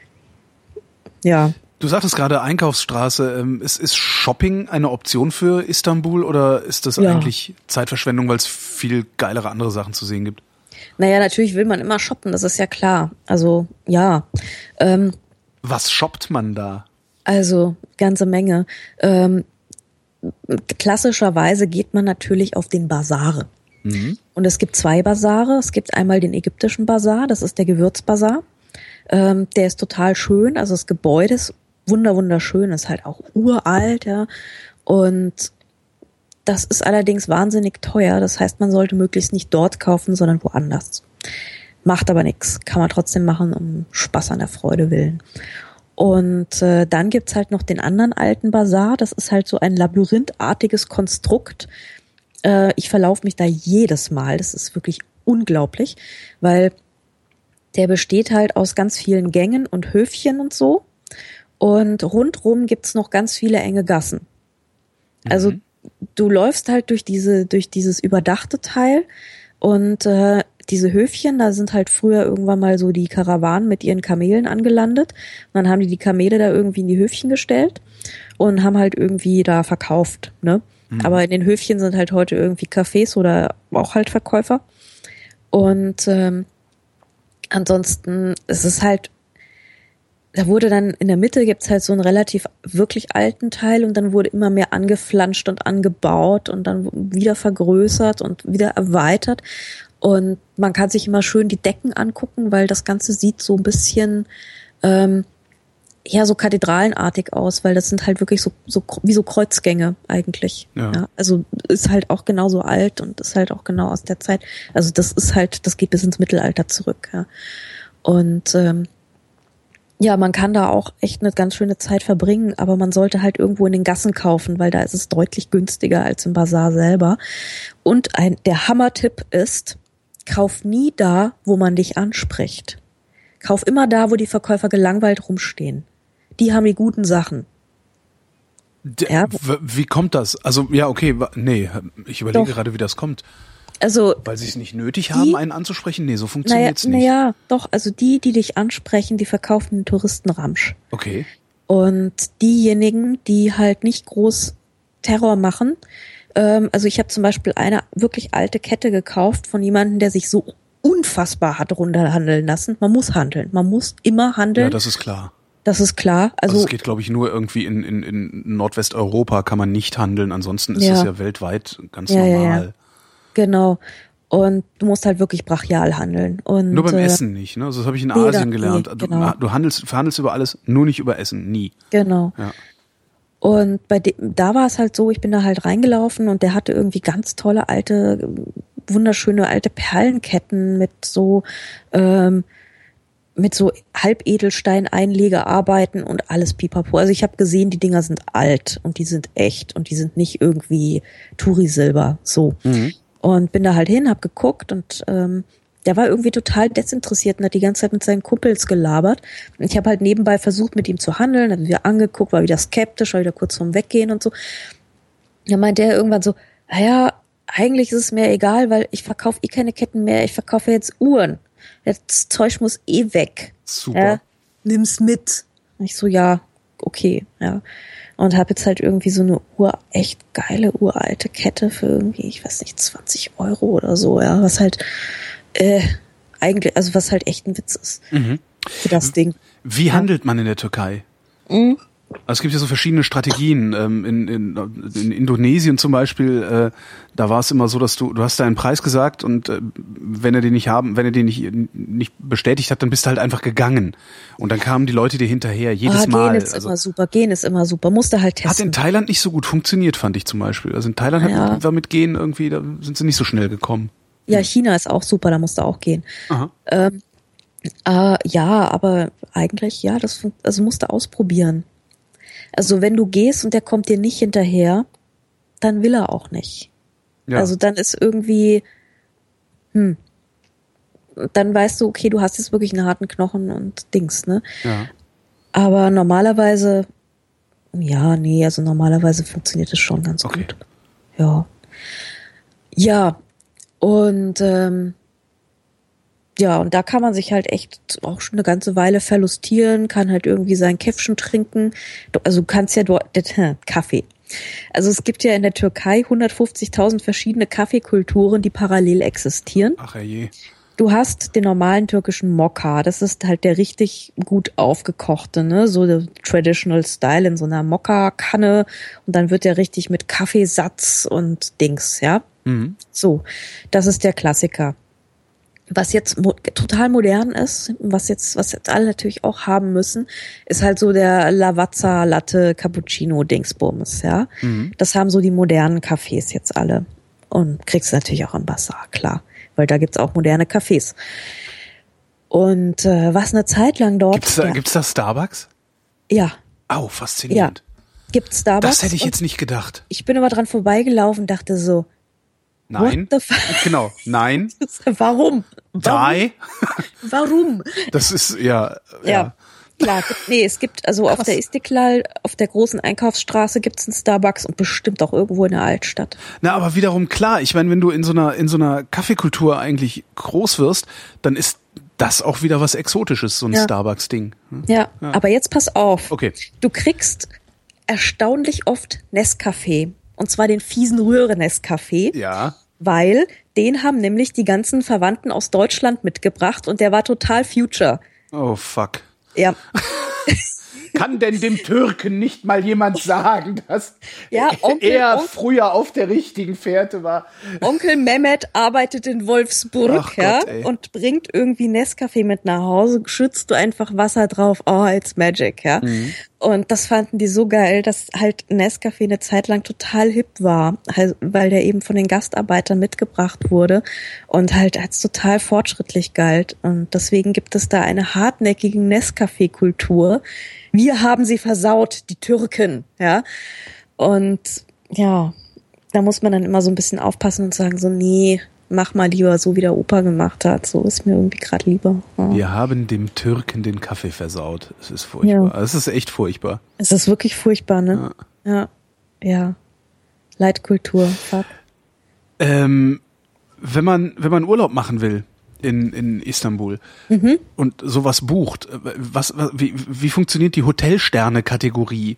Ja. Du sagtest gerade Einkaufsstraße. Ähm, ist, ist Shopping eine Option für Istanbul oder ist das Ja. eigentlich Zeitverschwendung, weil es viel geilere andere Sachen zu sehen gibt? Naja, natürlich will man immer shoppen, das ist ja klar. Also, ja. Ähm, Was shoppt man da? Also ganze Menge. Ähm, klassischerweise geht man natürlich auf den Basare. Und es gibt zwei Basare. Es gibt einmal den ägyptischen Basar, das ist der Gewürzbasar. Ähm, der ist total schön, also das Gebäude ist wunder wunderschön, ist halt auch uralt, ja. Und das ist allerdings wahnsinnig teuer. Das heißt, man sollte möglichst nicht dort kaufen, sondern woanders. Macht aber nichts. Kann man trotzdem machen, um Spaß an der Freude willen. Und äh, dann gibt's halt noch den anderen alten Bazar. Das ist halt so ein labyrinthartiges Konstrukt. Äh, ich verlaufe mich da jedes Mal. Das ist wirklich unglaublich, weil der besteht halt aus ganz vielen Gängen und Höfchen und so. Und rundrum gibt's noch ganz viele enge Gassen. Also du läufst halt durch diese, durch dieses überdachte Teil und äh, diese Höfchen, da sind halt früher irgendwann mal so die Karawanen mit ihren Kamelen angelandet. Und dann haben die die Kamele da irgendwie in die Höfchen gestellt und haben halt irgendwie da verkauft, ne? Mhm. Aber in den Höfchen sind halt heute irgendwie Cafés oder auch halt Verkäufer. Und ähm, ansonsten es ist halt da wurde dann in der Mitte gibt's halt so einen relativ wirklich alten Teil und dann wurde immer mehr angeflanscht und angebaut und dann wieder vergrößert und wieder erweitert. Und man kann sich immer schön die Decken angucken, weil das Ganze sieht so ein bisschen ähm, ja so kathedralenartig aus, weil das sind halt wirklich so, so wie so Kreuzgänge eigentlich. Ja. ja. Also ist halt auch genauso alt und ist halt auch genau aus der Zeit. Also das ist halt, das geht bis ins Mittelalter zurück. Ja. Und ähm, ja, man kann da auch echt eine ganz schöne Zeit verbringen, aber man sollte halt irgendwo in den Gassen kaufen, weil da ist es deutlich günstiger als im Bazar selber. Und ein, der Hammertipp ist, kauf nie da, wo man dich anspricht. Kauf immer da, wo die Verkäufer gelangweilt rumstehen. Die haben die guten Sachen. Ja. Wie kommt das? Also, ja, okay, nee, ich überlege Doch. gerade, wie das kommt. Also weil sie es nicht nötig haben, die, einen anzusprechen? Nee, so funktioniert's naja, nicht. Naja, doch, also die, die dich ansprechen, die verkaufen den Touristen Ramsch. Okay. Und diejenigen, die halt nicht groß Terror machen, ähm, also ich habe zum Beispiel eine wirklich alte Kette gekauft von jemandem, der sich so unfassbar hat runterhandeln lassen. Man muss handeln, man muss immer handeln. Ja, das ist klar. Das ist klar. Also, also es geht, glaube ich, nur irgendwie in, in, in Nordwesteuropa kann man nicht handeln. Ansonsten ist es ja weltweit ganz ja, normal. Ja, ja. Genau. Und du musst halt wirklich brachial handeln. Und, nur beim äh, Essen nicht, ne? Also das habe ich in nee, Asien gelernt. Nee, genau. du, du handelst, verhandelst über alles, nur nicht über Essen, nie. Genau. Ja. Und bei dem, da war es halt so, ich bin da halt reingelaufen und der hatte irgendwie ganz tolle alte, wunderschöne alte Perlenketten mit so ähm, mit so Halbedelstein-Einlegearbeiten und alles pipapo. Also ich habe gesehen, die Dinger sind alt und die sind echt und die sind nicht irgendwie Touri-Silber. So. Mhm. Und bin da halt hin, hab geguckt und ähm, der war irgendwie total desinteressiert und hat die ganze Zeit mit seinen Kumpels gelabert. Und ich habe halt nebenbei versucht, mit ihm zu handeln, hab wieder angeguckt, war wieder skeptisch, war wieder kurz vorm Weggehen und so. Dann meinte er irgendwann so, naja, eigentlich ist es mir egal, weil ich verkaufe eh keine Ketten mehr, ich verkaufe jetzt Uhren. Das Zeug muss eh weg. Super. Ja, nimm's mit. Und ich so, ja, okay, ja und habe jetzt halt irgendwie so eine ur echt geile uralte Kette für irgendwie, ich weiß nicht, 20 Euro oder so, ja, was halt äh, eigentlich, also was halt echt ein Witz ist mhm. für das Ding. Wie handelt man in der Türkei? Mhm. Also es gibt ja so verschiedene Strategien. Ähm, in, in, in Indonesien zum Beispiel, äh, da war es immer so, dass du, du hast deinen Preis gesagt und äh, wenn er den nicht haben, wenn er den nicht, nicht bestätigt hat, dann bist du halt einfach gegangen. Und dann kamen die Leute dir hinterher, jedes ah, Mal. Gehen ist also, immer super, gehen ist immer super, musste halt testen. Hat in Thailand nicht so gut funktioniert, fand ich zum Beispiel. Also in Thailand ja. hat, war mit Gehen irgendwie, da sind sie nicht so schnell gekommen. Ja, China ist auch super, da musste auch gehen. Aha. Ähm, äh, ja, aber eigentlich, ja, das also musste ausprobieren. Also wenn du gehst und der kommt dir nicht hinterher, dann will er auch nicht. Ja. Also dann ist irgendwie, hm, dann weißt du, okay, du hast jetzt wirklich einen harten Knochen und Dings, ne? Ja. Aber normalerweise, ja, nee, also normalerweise funktioniert es schon ganz okay. gut. Ja. Ja. Und ähm, ja, und da kann man sich halt echt auch schon eine ganze Weile verlustieren, kann halt irgendwie sein Käffchen trinken. Also du kannst ja dort, Kaffee. Also es gibt ja in der Türkei 150.000 verschiedene Kaffeekulturen, die parallel existieren. Ach je. Du hast den normalen türkischen Mokka, das ist halt der richtig gut aufgekochte, ne, so der Traditional Style in so einer Mokka-Kanne und dann wird der richtig mit Kaffeesatz und Dings, ja. Mhm. So, das ist der Klassiker was jetzt mo total modern ist, was jetzt, was jetzt alle natürlich auch haben müssen, ist halt so der Lavazza Latte Cappuccino Dingsbums, ja. Mhm. Das haben so die modernen Cafés jetzt alle. Und kriegst natürlich auch am Bazaar, klar. Weil da gibt's auch moderne Cafés. Und äh, was eine Zeit lang dort. Gibt's da, ja, gibt's da Starbucks? Ja. Au, faszinierend. Ja. Gibt's Starbucks? Das hätte ich jetzt nicht gedacht. Ich bin aber dran vorbeigelaufen, dachte so, Nein. Genau, nein. [LAUGHS] Warum? Warum? Die. [LAUGHS] Warum? Das ist, ja, ja. ja. klar. Nee, es gibt, also auf der Istiklal, auf der großen Einkaufsstraße gibt's einen Starbucks und bestimmt auch irgendwo in der Altstadt. Na, aber wiederum klar, ich meine, wenn du in so einer, in so einer Kaffeekultur eigentlich groß wirst, dann ist das auch wieder was Exotisches, so ein Ja. Starbucks-Ding. Hm? Ja, aber jetzt pass auf. Okay. Du kriegst erstaunlich oft Nescafé. Und zwar den fiesen Röhre-Nescafé. Ja. Weil den haben nämlich die ganzen Verwandten aus Deutschland mitgebracht und der war total future. Oh, fuck. Ja. [LAUGHS] Kann denn dem Türken nicht mal jemand sagen, dass Ja, Onkel- er Onkel- früher auf der richtigen Fährte war? Onkel Mehmet arbeitet in Wolfsburg, Ach Gott, ja, ey. und bringt irgendwie Nescafé mit nach Hause, schützt du einfach Wasser drauf, oh, it's magic, ja. Mhm. Und das fanden die so geil, dass halt Nescafé eine Zeit lang total hip war, halt, weil der eben von den Gastarbeitern mitgebracht wurde und halt als total fortschrittlich galt. Und deswegen gibt es da eine hartnäckige Nescafé-Kultur. Wir haben sie versaut, die Türken, ja. Und ja, da muss man dann immer so ein bisschen aufpassen und sagen so, nee, mach mal lieber so, wie der Opa gemacht hat. So ist mir irgendwie gerade lieber. Ja. Wir haben dem Türken den Kaffee versaut. Es ist furchtbar. Ja. Es ist echt furchtbar. Es ist wirklich furchtbar, ne? Ja. Ja. Leitkultur. Fuck. Ähm, wenn man, wenn man Urlaub machen will in, in Istanbul Mhm. und sowas bucht, was, wie, wie funktioniert die Hotelsterne-Kategorie?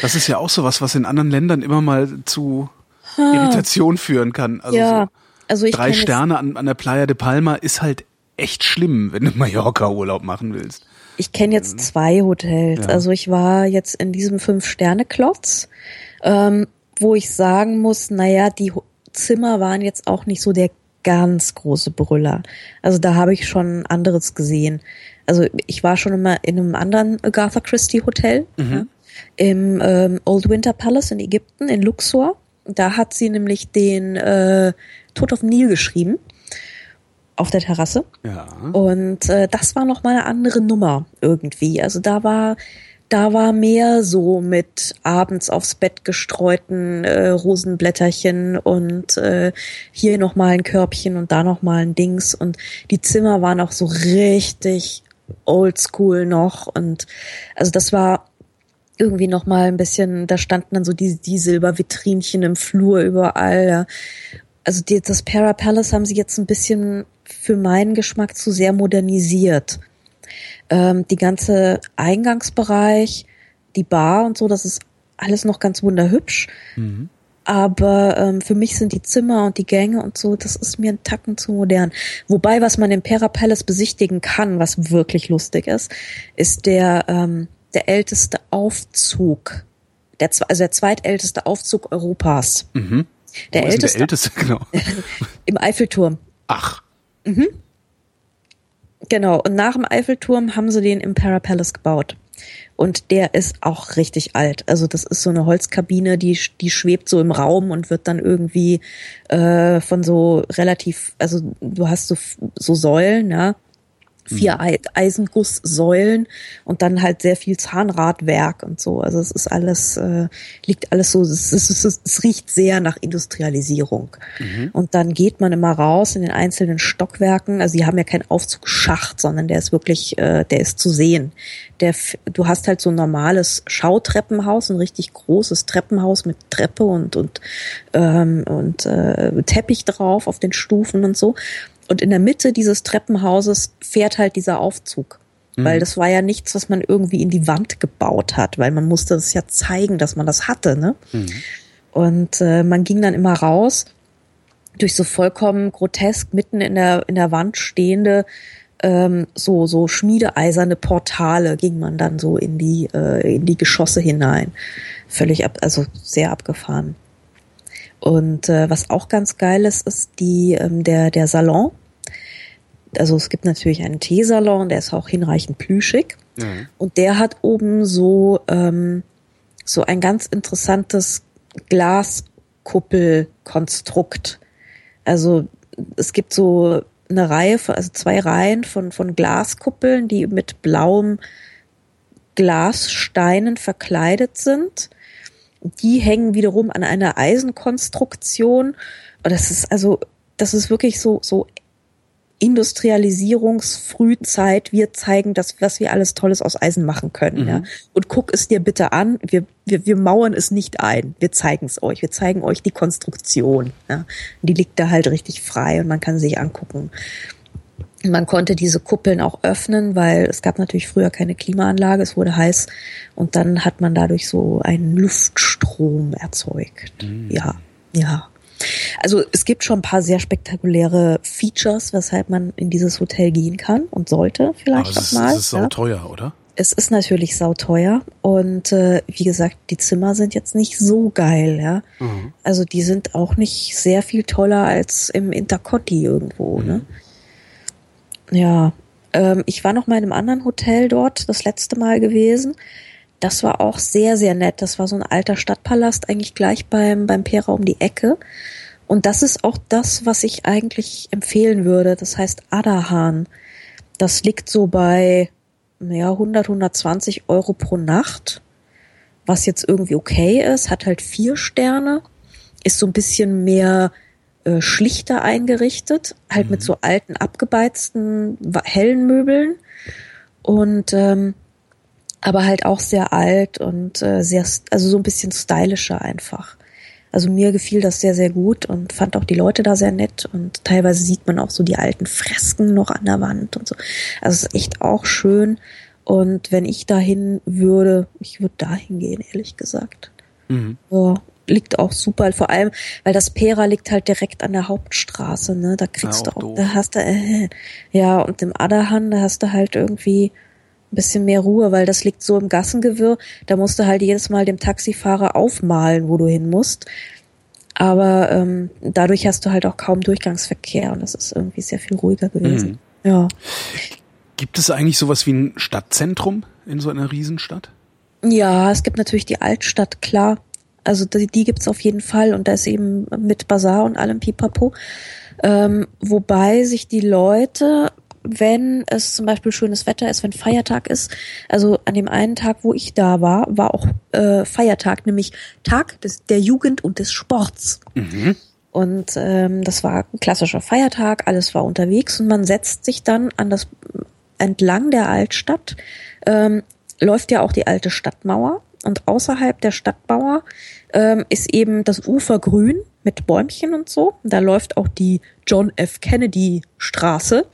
Das ist ja auch sowas, was in anderen Ländern immer mal zu Irritation führen kann. Also ja. so Also drei Sterne an, an der Playa de Palma ist halt echt schlimm, wenn du [LAUGHS] Mallorca-Urlaub machen willst. Ich kenne jetzt zwei Hotels. Ja. Also ich war jetzt in diesem Fünf-Sterne-Klotz, ähm, wo ich sagen muss, naja, die Zimmer waren jetzt auch nicht so der ganz große Brüller. Also da habe ich schon anderes gesehen. Also ich war schon immer in einem anderen Agatha Christie Hotel, ja, im ähm, Old Winter Palace in Ägypten, in Luxor. Da hat sie nämlich den äh, Tod auf Nil geschrieben, auf der Terrasse. Ja. Und äh, das war noch mal eine andere Nummer irgendwie. Also da war da war mehr so mit abends aufs Bett gestreuten äh, Rosenblätterchen und äh, hier noch mal ein Körbchen und da noch mal ein Dings und die Zimmer waren auch so richtig oldschool noch und also das war irgendwie noch mal ein bisschen, da standen dann so die, die Silbervitrinchen im Flur überall. Ja. Also die, das Para Palace haben sie jetzt ein bisschen für meinen Geschmack zu sehr modernisiert. Ähm, die ganze Eingangsbereich, die Bar und so, das ist alles noch ganz wunderhübsch. Aber ähm, für mich sind die Zimmer und die Gänge und so, das ist mir ein Tacken zu modern. Wobei, was man im Pera Palace besichtigen kann, was wirklich lustig ist, ist der, ähm, der älteste Aufzug. Der, also der zweitälteste Aufzug Europas. Mhm. Der älteste der älteste, [LAUGHS] genau. [LAUGHS] im Eiffelturm. Ach, Genau, und nach dem Eiffelturm haben sie den im Para Palace gebaut. Und der ist auch richtig alt. Also das ist so eine Holzkabine, die, die schwebt so im Raum und wird dann irgendwie äh, von so relativ, also du hast so, so Säulen, ja, vier Ei- Eisengusssäulen und dann halt sehr viel Zahnradwerk und so. Also es ist alles, äh, liegt alles so, es, es, es, es riecht sehr nach Industrialisierung. Und dann geht man immer raus in den einzelnen Stockwerken. Also die haben ja keinen Aufzugsschacht, sondern der ist wirklich, äh, der ist zu sehen. Der, du hast halt so ein normales Schautreppenhaus, ein richtig großes Treppenhaus mit Treppe und und ähm, und äh, Teppich drauf auf den Stufen und so. Und in der Mitte dieses Treppenhauses fährt halt dieser Aufzug. Weil das war ja nichts, was man irgendwie in die Wand gebaut hat, weil man musste das ja zeigen, dass man das hatte, ne? Und äh, man ging dann immer raus durch so vollkommen grotesk mitten in der in der Wand stehende ähm, so so schmiedeeiserne Portale ging man dann so in die äh, in die Geschosse hinein, völlig ab, also sehr abgefahren. Und äh, was auch ganz geil ist, ist die ähm, der der Salon. Also es gibt natürlich einen Teesalon, der ist auch hinreichend plüschig. Und der hat oben so ähm, so ein ganz interessantes Glaskuppelkonstrukt. Also es gibt so eine Reihe, von, also zwei Reihen von, von Glaskuppeln, die mit blauem Glassteinen verkleidet sind. Die hängen wiederum an einer Eisenkonstruktion. Das ist also, das ist wirklich so, so Industrialisierungsfrühzeit, wir zeigen das, was wir alles Tolles aus Eisen machen können. Mhm. Ja. Und guck es dir bitte an. Wir, wir, wir mauern es nicht ein. Wir zeigen es euch. Wir zeigen euch die Konstruktion. Ja. Die liegt da halt richtig frei und man kann sich angucken. Man konnte diese Kuppeln auch öffnen, weil es gab natürlich früher keine Klimaanlage, es wurde heiß und dann hat man dadurch so einen Luftstrom erzeugt. Ja, ja. Also es gibt schon ein paar sehr spektakuläre Features, weshalb man in dieses Hotel gehen kann und sollte vielleicht es auch ist, mal. es ist ja. teuer, oder? Es ist natürlich sauteuer und äh, wie gesagt, die Zimmer sind jetzt nicht so geil, ja. Mhm. Also die sind auch nicht sehr viel toller als im Intercotti irgendwo, ne? Ja, ähm, ich war noch mal in einem anderen Hotel dort das letzte Mal gewesen. Das war auch sehr, sehr nett. Das war so ein alter Stadtpalast, eigentlich gleich beim, beim Pera um die Ecke. Und das ist auch das, was ich eigentlich empfehlen würde. Das heißt Adahan. Das liegt so bei ja, 100, 120 Euro pro Nacht, was jetzt irgendwie okay ist, hat halt vier Sterne, ist so ein bisschen mehr äh, schlichter eingerichtet, halt mit so alten, abgebeizten, hellen Möbeln und ähm, aber halt auch sehr alt und äh, sehr, also so ein bisschen stylischer einfach. Also mir gefiel das sehr, sehr gut und fand auch die Leute da sehr nett und teilweise sieht man auch so die alten Fresken noch an der Wand und so. Also es ist echt auch schön. Und wenn ich dahin würde, ich würde dahin gehen, ehrlich gesagt. Mhm. Ja, liegt auch super, vor allem, weil das Pera liegt halt direkt an der Hauptstraße, ne? Da kriegst Ja, auch du auch, doof. da hast du, äh, ja, und im Adahan, da hast du halt irgendwie ein bisschen mehr Ruhe, weil das liegt so im Gassengewirr, da musst du halt jedes Mal dem Taxifahrer aufmalen, wo du hin musst. Aber ähm, dadurch hast du halt auch kaum Durchgangsverkehr und das ist irgendwie sehr viel ruhiger gewesen. Ja. Gibt es eigentlich sowas wie ein Stadtzentrum in so einer Riesenstadt? Ja, es gibt natürlich die Altstadt, klar. Also die, die gibt's auf jeden Fall und da ist eben mit Bazar und allem Pipapo. Ähm, wobei sich die Leute, wenn es zum Beispiel schönes Wetter ist, wenn Feiertag ist, also an dem einen Tag, wo ich da war, war auch äh, Feiertag, nämlich Tag des, der Jugend und des Sports. Und ähm, das war ein klassischer Feiertag, alles war unterwegs und man setzt sich dann an das entlang der Altstadt ähm, läuft ja auch die alte Stadtmauer und außerhalb der Stadtmauer ähm, ist eben das Ufer grün mit Bäumchen und so. Da läuft auch die John F. Kennedy Straße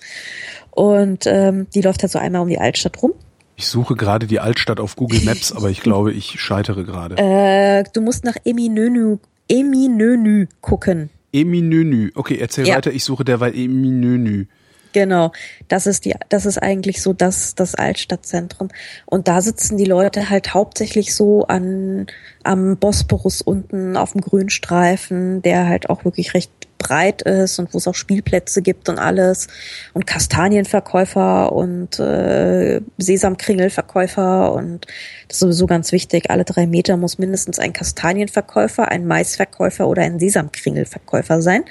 und ähm, die läuft halt so einmal um die Altstadt rum. Ich suche gerade die Altstadt auf Google Maps, aber ich glaube, ich scheitere gerade. [LAUGHS] Äh, du musst nach Eminönü, Eminönü gucken. Eminönü. Okay, erzähl Ja. weiter. Ich suche derweil Eminönü. Genau, das ist die, das ist eigentlich so das, das Altstadtzentrum. Und da sitzen die Leute halt hauptsächlich so an, am Bosporus unten auf dem Grünstreifen, der halt auch wirklich recht breit ist und wo es auch Spielplätze gibt und alles und Kastanienverkäufer und äh, Sesamkringelverkäufer und das ist sowieso ganz wichtig. Alle drei Meter muss mindestens ein Kastanienverkäufer, ein Maisverkäufer oder ein Sesamkringelverkäufer sein.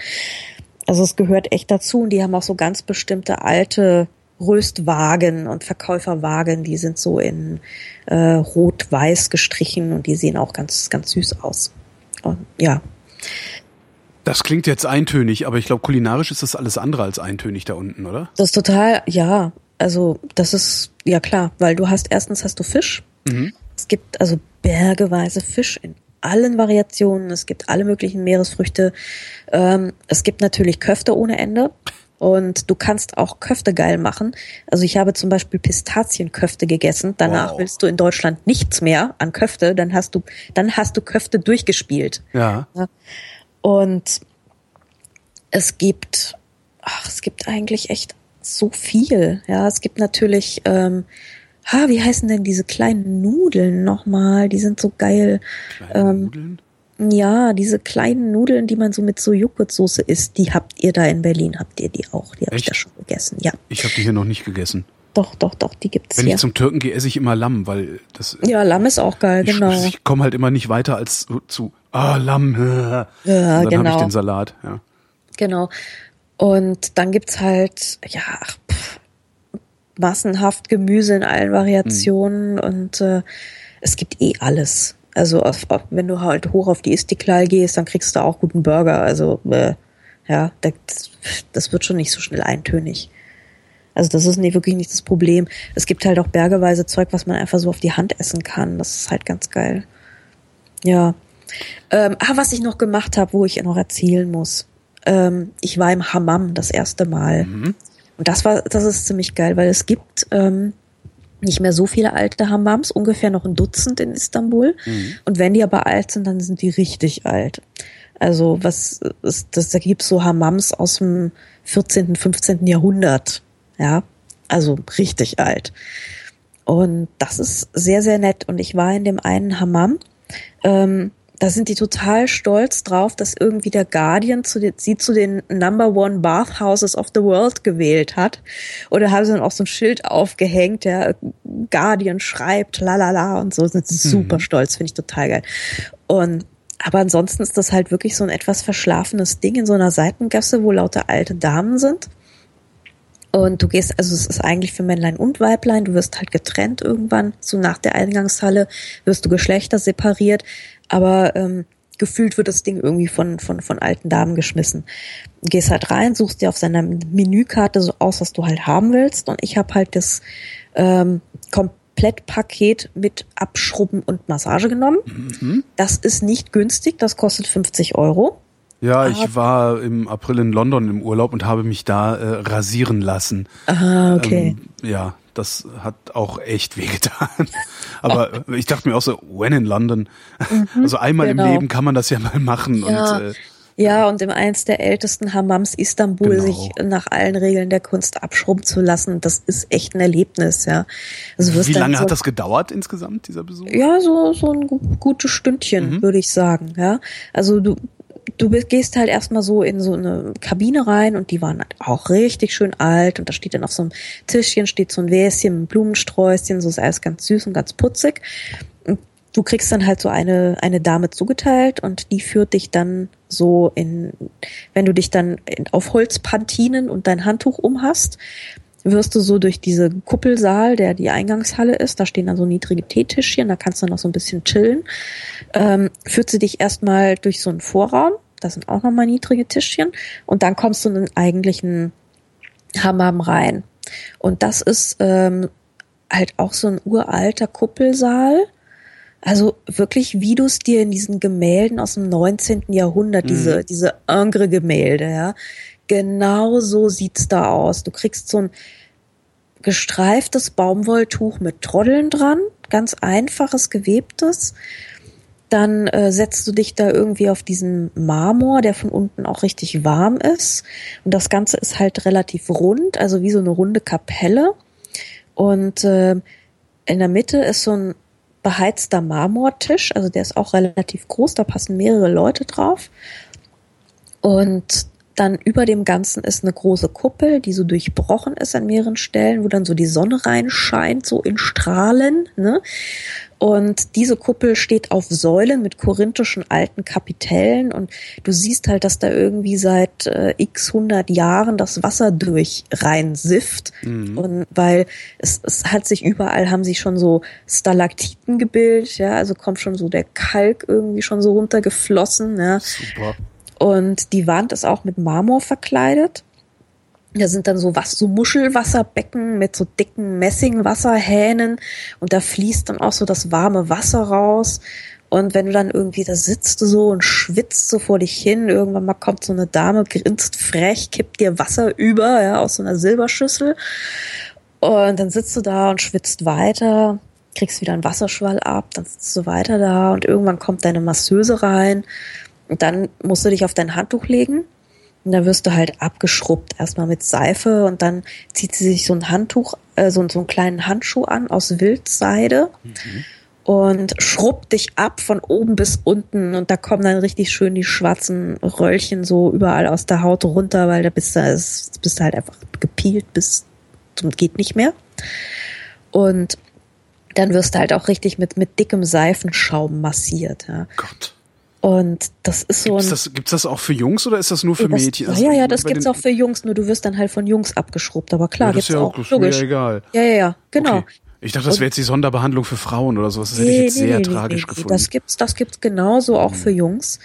Also es gehört echt dazu und die haben auch so ganz bestimmte alte Röstwagen und Verkäuferwagen, die sind so in äh, rot-weiß gestrichen und die sehen auch ganz, ganz süß aus. Und ja, Das klingt jetzt eintönig, aber ich glaube, kulinarisch ist das alles andere als eintönig da unten, oder? das ist total, ja, also das ist, ja klar, weil du hast, erstens hast du Fisch. Es gibt also bergeweise Fisch in allen Variationen. Es gibt alle möglichen Meeresfrüchte. Ähm, es gibt natürlich Köfte ohne Ende. Und du kannst auch Köfte geil machen. Also ich habe zum Beispiel Pistazienköfte gegessen. Danach Wow. willst du in Deutschland nichts mehr an Köfte. Dann hast du, dann hast du Köfte durchgespielt. Ja. Und es gibt, ach, es gibt eigentlich echt so viel. Ja, es gibt natürlich, ähm, ha, wie heißen denn diese kleinen Nudeln nochmal? Die sind so geil. Kleine Ähm, Nudeln. Ja, diese kleinen Nudeln, die man so mit so Joghurtsoße isst, die habt ihr da in Berlin, habt ihr die auch? Die habe ich da schon gegessen. Ja, Ich habe die hier noch nicht gegessen. doch, doch, doch, die gibt's Wenn hier. ich zum Türken gehe, esse ich immer Lamm, weil das Ja, Lamm ist auch geil, ich, genau. ich komme halt immer nicht weiter als zu, zu ah Lamm. Ja, [LAUGHS] Ja, Und dann habe genau. ich den Salat. Ja. Genau. Und dann gibt's halt, ja, ach, massenhaft Gemüse in allen Variationen und äh, es gibt eh alles. Also auf, auf, wenn du halt hoch auf die Istiklal gehst, dann kriegst du auch guten Burger. Also äh, Ja, das, das wird schon nicht so schnell eintönig. Also das ist nicht, wirklich nicht das Problem. Es gibt halt auch bergeweise Zeug, was man einfach so auf die Hand essen kann. Das ist halt ganz geil. Ja. Ähm, ah, was ich noch gemacht habe, wo ich noch erzählen muss. Ähm, ich war im Hammam das erste Mal. Mhm. Und das war, das ist ziemlich geil, weil es gibt ähm, nicht mehr so viele alte Hammams, ungefähr noch ein Dutzend in Istanbul. Und wenn die aber alt sind, dann sind die richtig alt. Also was ist, das, da gibt's so Hammams aus dem 14., 15. Jahrhundert. Ja, also richtig alt. Und das ist sehr, sehr nett. Und ich war in dem einen Hammam. Ähm, da sind die total stolz drauf, dass irgendwie der Guardian zu den, sie zu den Number One Bathhouses of the World gewählt hat. Oder haben sie dann auch so ein Schild aufgehängt, der Guardian schreibt, la la la und so. Sind sie super stolz, finde ich total geil. Und aber ansonsten ist das halt wirklich so ein etwas verschlafenes Ding in so einer Seitengasse, wo lauter alte Damen sind. Und du gehst, also es ist eigentlich für Männlein und Weiblein, du wirst halt getrennt irgendwann, so nach der Eingangshalle wirst du Geschlechter separiert, aber ähm, gefühlt wird das Ding irgendwie von, von, von alten Damen geschmissen. Du gehst halt rein, suchst dir auf seiner Menükarte so aus, was du halt haben willst. Und ich habe halt das ähm, Komplettpaket mit Abschrubben und Massage genommen. Das ist nicht günstig, das kostet 50 Euro. Ja, ich war im April in London im Urlaub und habe mich da äh, rasieren lassen. Ah, okay. Ähm, ja, das hat auch echt wehgetan. [LAUGHS] Aber ich dachte mir auch so, when in London? [LAUGHS] Also einmal genau. im Leben kann man das ja mal machen. Ja. Und äh, Ja, und im eins der ältesten Hammams Istanbul Genau. sich nach allen Regeln der Kunst abschrubben zu lassen, das ist echt ein Erlebnis, ja. Also wie lange so, hat das gedauert insgesamt, dieser Besuch? Ja, so, so ein gu- gutes Stündchen, würde ich sagen, ja. Also du, du bist- gehst halt erstmal so in so eine Kabine rein und die waren halt auch richtig schön alt und da steht dann auf so einem Tischchen steht so ein Wäschen mit Blumensträußchen, so ist alles ganz süß und ganz putzig. Und du kriegst dann halt so eine, eine Dame zugeteilt und die führt dich dann so in, wenn du dich dann auf Holzpantinen und dein Handtuch umhast, wirst du so durch diese Kuppelsaal, der die Eingangshalle ist, da stehen dann so niedrige Teetischchen, da kannst du noch so ein bisschen chillen, ähm, führt sie dich erstmal durch so einen Vorraum, da sind auch nochmal niedrige Tischchen und dann kommst du in den eigentlichen Hammam rein. Und das ist ähm, halt auch so ein uralter Kuppelsaal. Also wirklich, wie du es dir in diesen Gemälden aus dem 19. Jahrhundert, diese, diese Ingres-Gemälde, ja. Genau so sieht's da aus. Du kriegst so ein gestreiftes Baumwolltuch mit Troddeln dran, ganz einfaches, gewebtes. Dann äh, setzt du dich da irgendwie auf diesen Marmor, der von unten auch richtig warm ist. Und das Ganze ist halt relativ rund, also wie so eine runde Kapelle. Und äh, in der Mitte ist so ein beheizter Marmortisch, also der ist auch relativ groß, da passen mehrere Leute drauf. Und dann über dem Ganzen ist eine große Kuppel, die so durchbrochen ist an mehreren Stellen, wo dann so die Sonne reinscheint, so in Strahlen. Ne? Und diese Kuppel steht auf Säulen mit korinthischen alten Kapitellen und du siehst halt, dass da irgendwie seit äh, x hundert Jahren das Wasser durch rein sifft. Und weil es, es hat sich überall haben sich schon so Stalaktiten gebildet, ja, also kommt schon so der Kalk irgendwie schon so runtergeflossen, ja. Super. Und die Wand ist auch mit Marmor verkleidet. Da sind dann so was, so Muschelwasserbecken mit so dicken Messingwasserhähnen und da fließt dann auch so das warme Wasser raus. Und wenn du dann irgendwie da sitzt so und schwitzt so vor dich hin, irgendwann mal kommt so eine Dame, grinst frech, kippt dir Wasser über, ja, aus so einer Silberschüssel. Und dann sitzt du da und schwitzt weiter, kriegst wieder einen Wasserschwall ab, dann sitzt du weiter da und irgendwann kommt deine Masseuse rein und dann musst du dich auf dein Handtuch legen und dann wirst du halt abgeschrubbt, erstmal mit Seife und dann zieht sie sich so ein Handtuch, äh, so, so einen kleinen Handschuh an aus Wildseide und schrubbt dich ab von oben bis unten und da kommen dann richtig schön die schwarzen Röllchen so überall aus der Haut runter, weil da bist du, bist du halt einfach gepielt bis zum geht nicht mehr. Und dann wirst du halt auch richtig mit, mit dickem Seifenschaum massiert, ja. Gott. Und das ist so Gibt's ein. das, gibt's das auch für Jungs oder ist das nur für das, Mädchen? Ja, ja, ja, das gibt's auch für Jungs, nur du wirst dann halt von Jungs abgeschrubbt, aber klar, Ja, das ist gibt's ja auch. mir Logisch. ja egal. Ja, ja, ja, genau. Okay. Ich dachte, das wäre jetzt die Sonderbehandlung für Frauen oder sowas. Das hätte ich jetzt sehr tragisch gefunden. Das gibt's, das gibt's genauso auch für Jungs.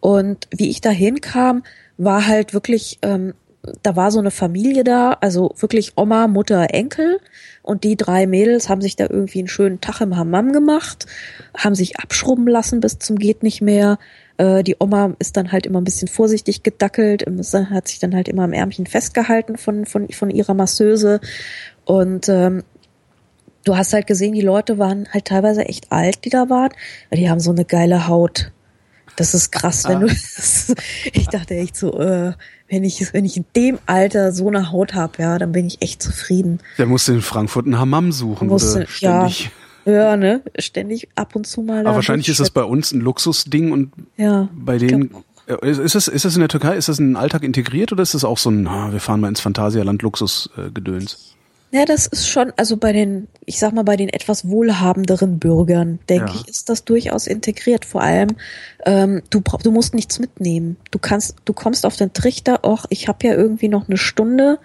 Und wie ich da hinkam, war halt wirklich, ähm, da war so eine Familie da, also wirklich Oma, Mutter, Enkel und die drei Mädels haben sich da irgendwie einen schönen Tag im Hammam gemacht, haben sich abschrubben lassen bis zum geht nicht mehr. Äh, die Oma ist dann halt immer ein bisschen vorsichtig gedackelt, hat sich dann halt immer am Ärmchen festgehalten von, von, von ihrer Masseuse und ähm, du hast halt gesehen, die Leute waren halt teilweise echt alt, die da waren, die haben so eine geile Haut. Das ist krass, wenn ah. du. [LAUGHS] ich dachte echt so, äh, wenn ich wenn ich in dem Alter so eine Haut habe, ja, dann bin ich echt zufrieden. Der musste in Frankfurt einen Hammam suchen, musste, ständig. Ja, ja, ne, ständig ab und zu mal. Aber wahrscheinlich ist das bei uns ein Luxusding und ja, bei denen. Ist das, ist das in der Türkei, ist das in den Alltag integriert oder ist das auch so ein, ah, wir fahren mal ins Phantasialand Luxusgedöns? Ja, das ist schon, also bei den, ich sag mal, bei den etwas wohlhabenderen Bürgern, denke ja. ich, ist das durchaus integriert. Vor allem, ähm, du, du musst nichts mitnehmen. Du kannst, du kommst auf den Trichter, ach, ich habe ja irgendwie noch eine Stunde.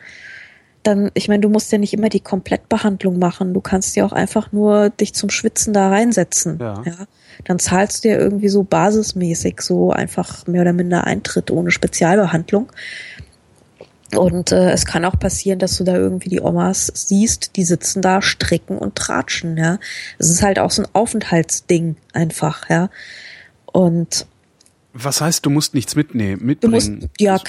Dann, ich meine, du musst ja nicht immer die Komplettbehandlung machen. Du kannst ja auch einfach nur dich zum Schwitzen da reinsetzen. Ja. ja. Dann zahlst du ja irgendwie so basismäßig so einfach mehr oder minder Eintritt ohne Spezialbehandlung. Und äh, es kann auch passieren, dass du da irgendwie die Omas siehst, die sitzen da, strecken und tratschen, ja. Es ist halt auch so ein Aufenthaltsding einfach, ja. Und was heißt, du musst nichts mitnehmen, mitbringen? Du musst, ja,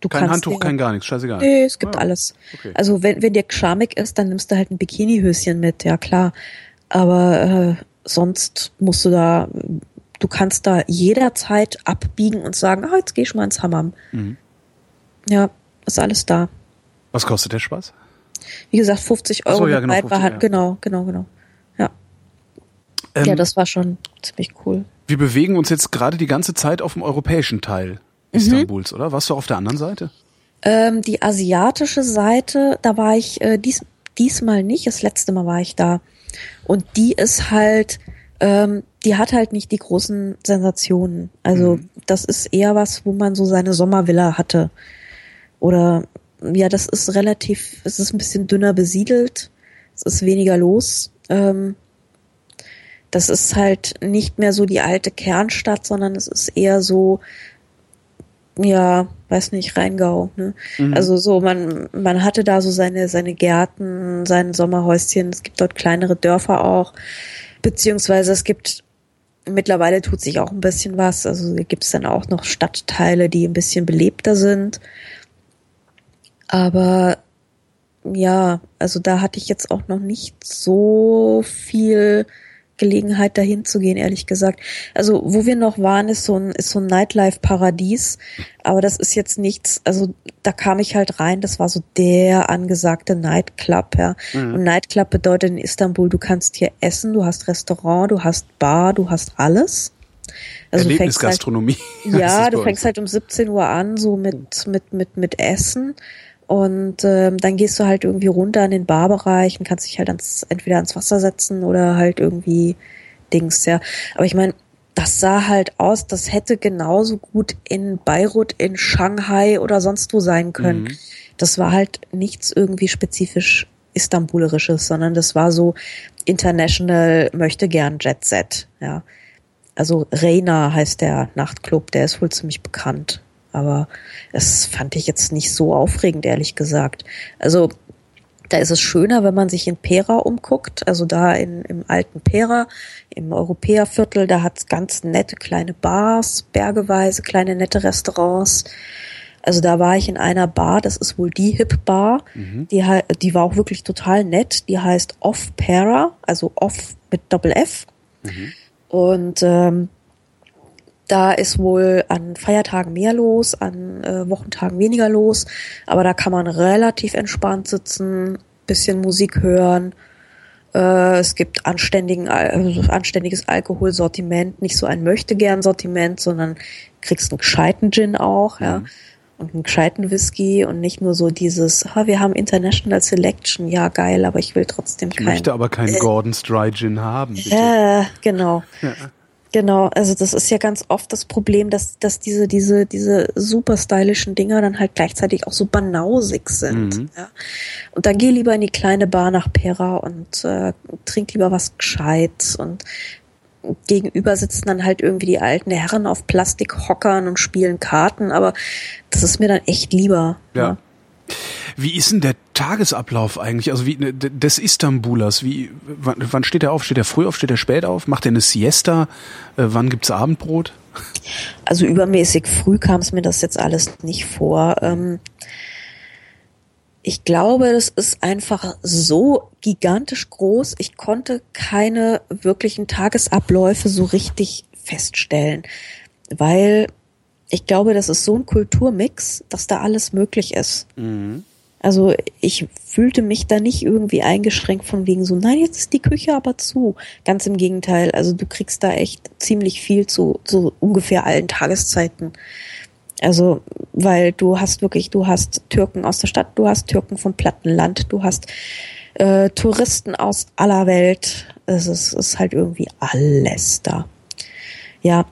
du kein kannst Handtuch, Dinge. kein gar nichts, scheißegal. Nee, es gibt ah, alles. Okay. Also wenn, wenn dir schamig ist, dann nimmst du halt ein Bikinihöschen mit, ja klar. Aber äh, sonst musst du da, du kannst da jederzeit abbiegen und sagen, ah, jetzt geh ich mal ins Hammam. Mhm. Ja, ist alles da. Was kostet der Spaß? Wie gesagt, 50 Euro. So, ja, genau, 50, war, ja. genau, genau, genau. Ja. Ähm, ja, das war schon ziemlich cool. Wir bewegen uns jetzt gerade die ganze Zeit auf dem europäischen Teil. Istanbuls, mhm. oder? Warst du auf der anderen Seite? Ähm, die asiatische Seite, da war ich äh, dies, diesmal nicht, das letzte Mal war ich da. Und die ist halt, ähm, die hat halt nicht die großen Sensationen. Also mhm. das ist eher was, wo man so seine Sommervilla hatte. Oder ja, das ist relativ, es ist ein bisschen dünner besiedelt, es ist weniger los. Ähm, das ist halt nicht mehr so die alte Kernstadt, sondern es ist eher so, ja, weiß nicht, Rheingau. Ne? Mhm. Also so, man, man hatte da so seine, seine Gärten, sein Sommerhäuschen, es gibt dort kleinere Dörfer auch, beziehungsweise es gibt mittlerweile tut sich auch ein bisschen was. Also gibt es dann auch noch Stadtteile, die ein bisschen belebter sind. Aber ja, also da hatte ich jetzt auch noch nicht so viel Gelegenheit dahin zu gehen, ehrlich gesagt. Also wo wir noch waren, ist so ein, ist so ein Nightlife-Paradies, aber das ist jetzt nichts, also da kam ich halt rein, das war so der angesagte Nightclub, ja. Mhm. Und Nightclub bedeutet in Istanbul, du kannst hier essen, du hast Restaurant, du hast Bar, du hast alles. Also Erlebnisgastronomie. Halt, ja, du fängst halt [LAUGHS] um 17 Uhr an, so mit, mit, mit, mit Essen. Und ähm, dann gehst du halt irgendwie runter in den Barbereich und kannst dich halt ans, entweder ans Wasser setzen oder halt irgendwie Dings, ja. Aber ich meine, das sah halt aus, das hätte genauso gut in Beirut, in Shanghai oder sonst wo sein können. Mhm. Das war halt nichts irgendwie spezifisch Istanbulerisches, sondern das war so international möchte gern Jet Set, ja. Also Reina heißt der Nachtclub, der ist wohl ziemlich bekannt aber es fand ich jetzt nicht so aufregend, ehrlich gesagt. Also da ist es schöner, wenn man sich in Pera umguckt, also da in, im alten Pera, im Europäerviertel, da hat's ganz nette kleine Bars, bergeweise kleine nette Restaurants. Also da war ich in einer Bar, das ist wohl die Hip Bar, mhm. die, die war auch wirklich total nett, die heißt Off Pera, also Off mit Doppel F. Mhm. Und ähm, da ist wohl an Feiertagen mehr los, an äh, Wochentagen weniger los, aber da kann man relativ entspannt sitzen, bisschen Musik hören. Äh, es gibt anständigen, äh, anständiges Alkoholsortiment, nicht so ein Möchtegern-Sortiment, sondern kriegst einen gescheiten Gin auch, ja. Mhm. Und einen gescheiten Whisky und nicht nur so dieses, ha, wir haben International Selection, ja geil, aber ich will trotzdem ich keinen. Ich möchte aber keinen äh, Gordon's Dry Gin haben. [LAUGHS] Bitte. Äh, genau. Ja. Genau, also das ist ja ganz oft das Problem, dass, dass diese, diese, diese super stylischen Dinger dann halt gleichzeitig auch so banausig sind. Mhm. Ja. Und dann geh lieber in die kleine Bar nach Pera und äh, trink lieber was Gescheites und gegenüber sitzen dann halt irgendwie die alten Herren auf Plastikhockern und spielen Karten, aber das ist mir dann echt lieber. Ja. ja. Wie ist denn der Tagesablauf eigentlich? Also wie des Istanbulers? Wie wann, wann steht er auf? Steht er früh auf? Steht er spät auf? Macht er eine Siesta? Äh, wann gibt's Abendbrot? Also übermäßig früh kam es mir das jetzt alles nicht vor. Ähm, ich glaube, das ist einfach so gigantisch groß. Ich konnte keine wirklichen Tagesabläufe so richtig feststellen, weil ich glaube, das ist so ein Kulturmix, dass da alles möglich ist. Mhm. Also ich fühlte mich da nicht irgendwie eingeschränkt von wegen so, nein, jetzt ist die Küche aber zu. Ganz im Gegenteil. Also du kriegst da echt ziemlich viel zu, zu ungefähr allen Tageszeiten. Also, weil du hast wirklich, du hast Türken aus der Stadt, du hast Türken vom Plattenland, du hast äh, Touristen aus aller Welt. Es ist, ist halt irgendwie alles da. Ja,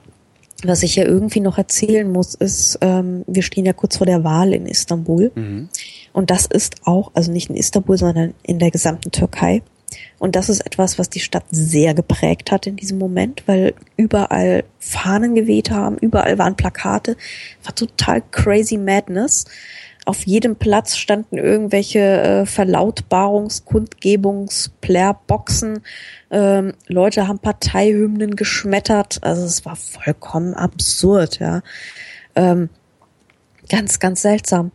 was ich ja irgendwie noch erzählen muss, ist, ähm, wir stehen ja kurz vor der Wahl in Istanbul. Mhm. Und das ist auch, also nicht in Istanbul, sondern in der gesamten Türkei. Und das ist etwas, was die Stadt sehr geprägt hat in diesem Moment, weil überall Fahnen geweht haben, überall waren Plakate, war total crazy Madness. Auf jedem Platz standen irgendwelche äh, Verlautbarungs-, Kundgebungs-, Player-Boxen. Ähm, Leute haben Parteihymnen geschmettert. Also es war vollkommen absurd, ja. Ähm, ganz, ganz seltsam.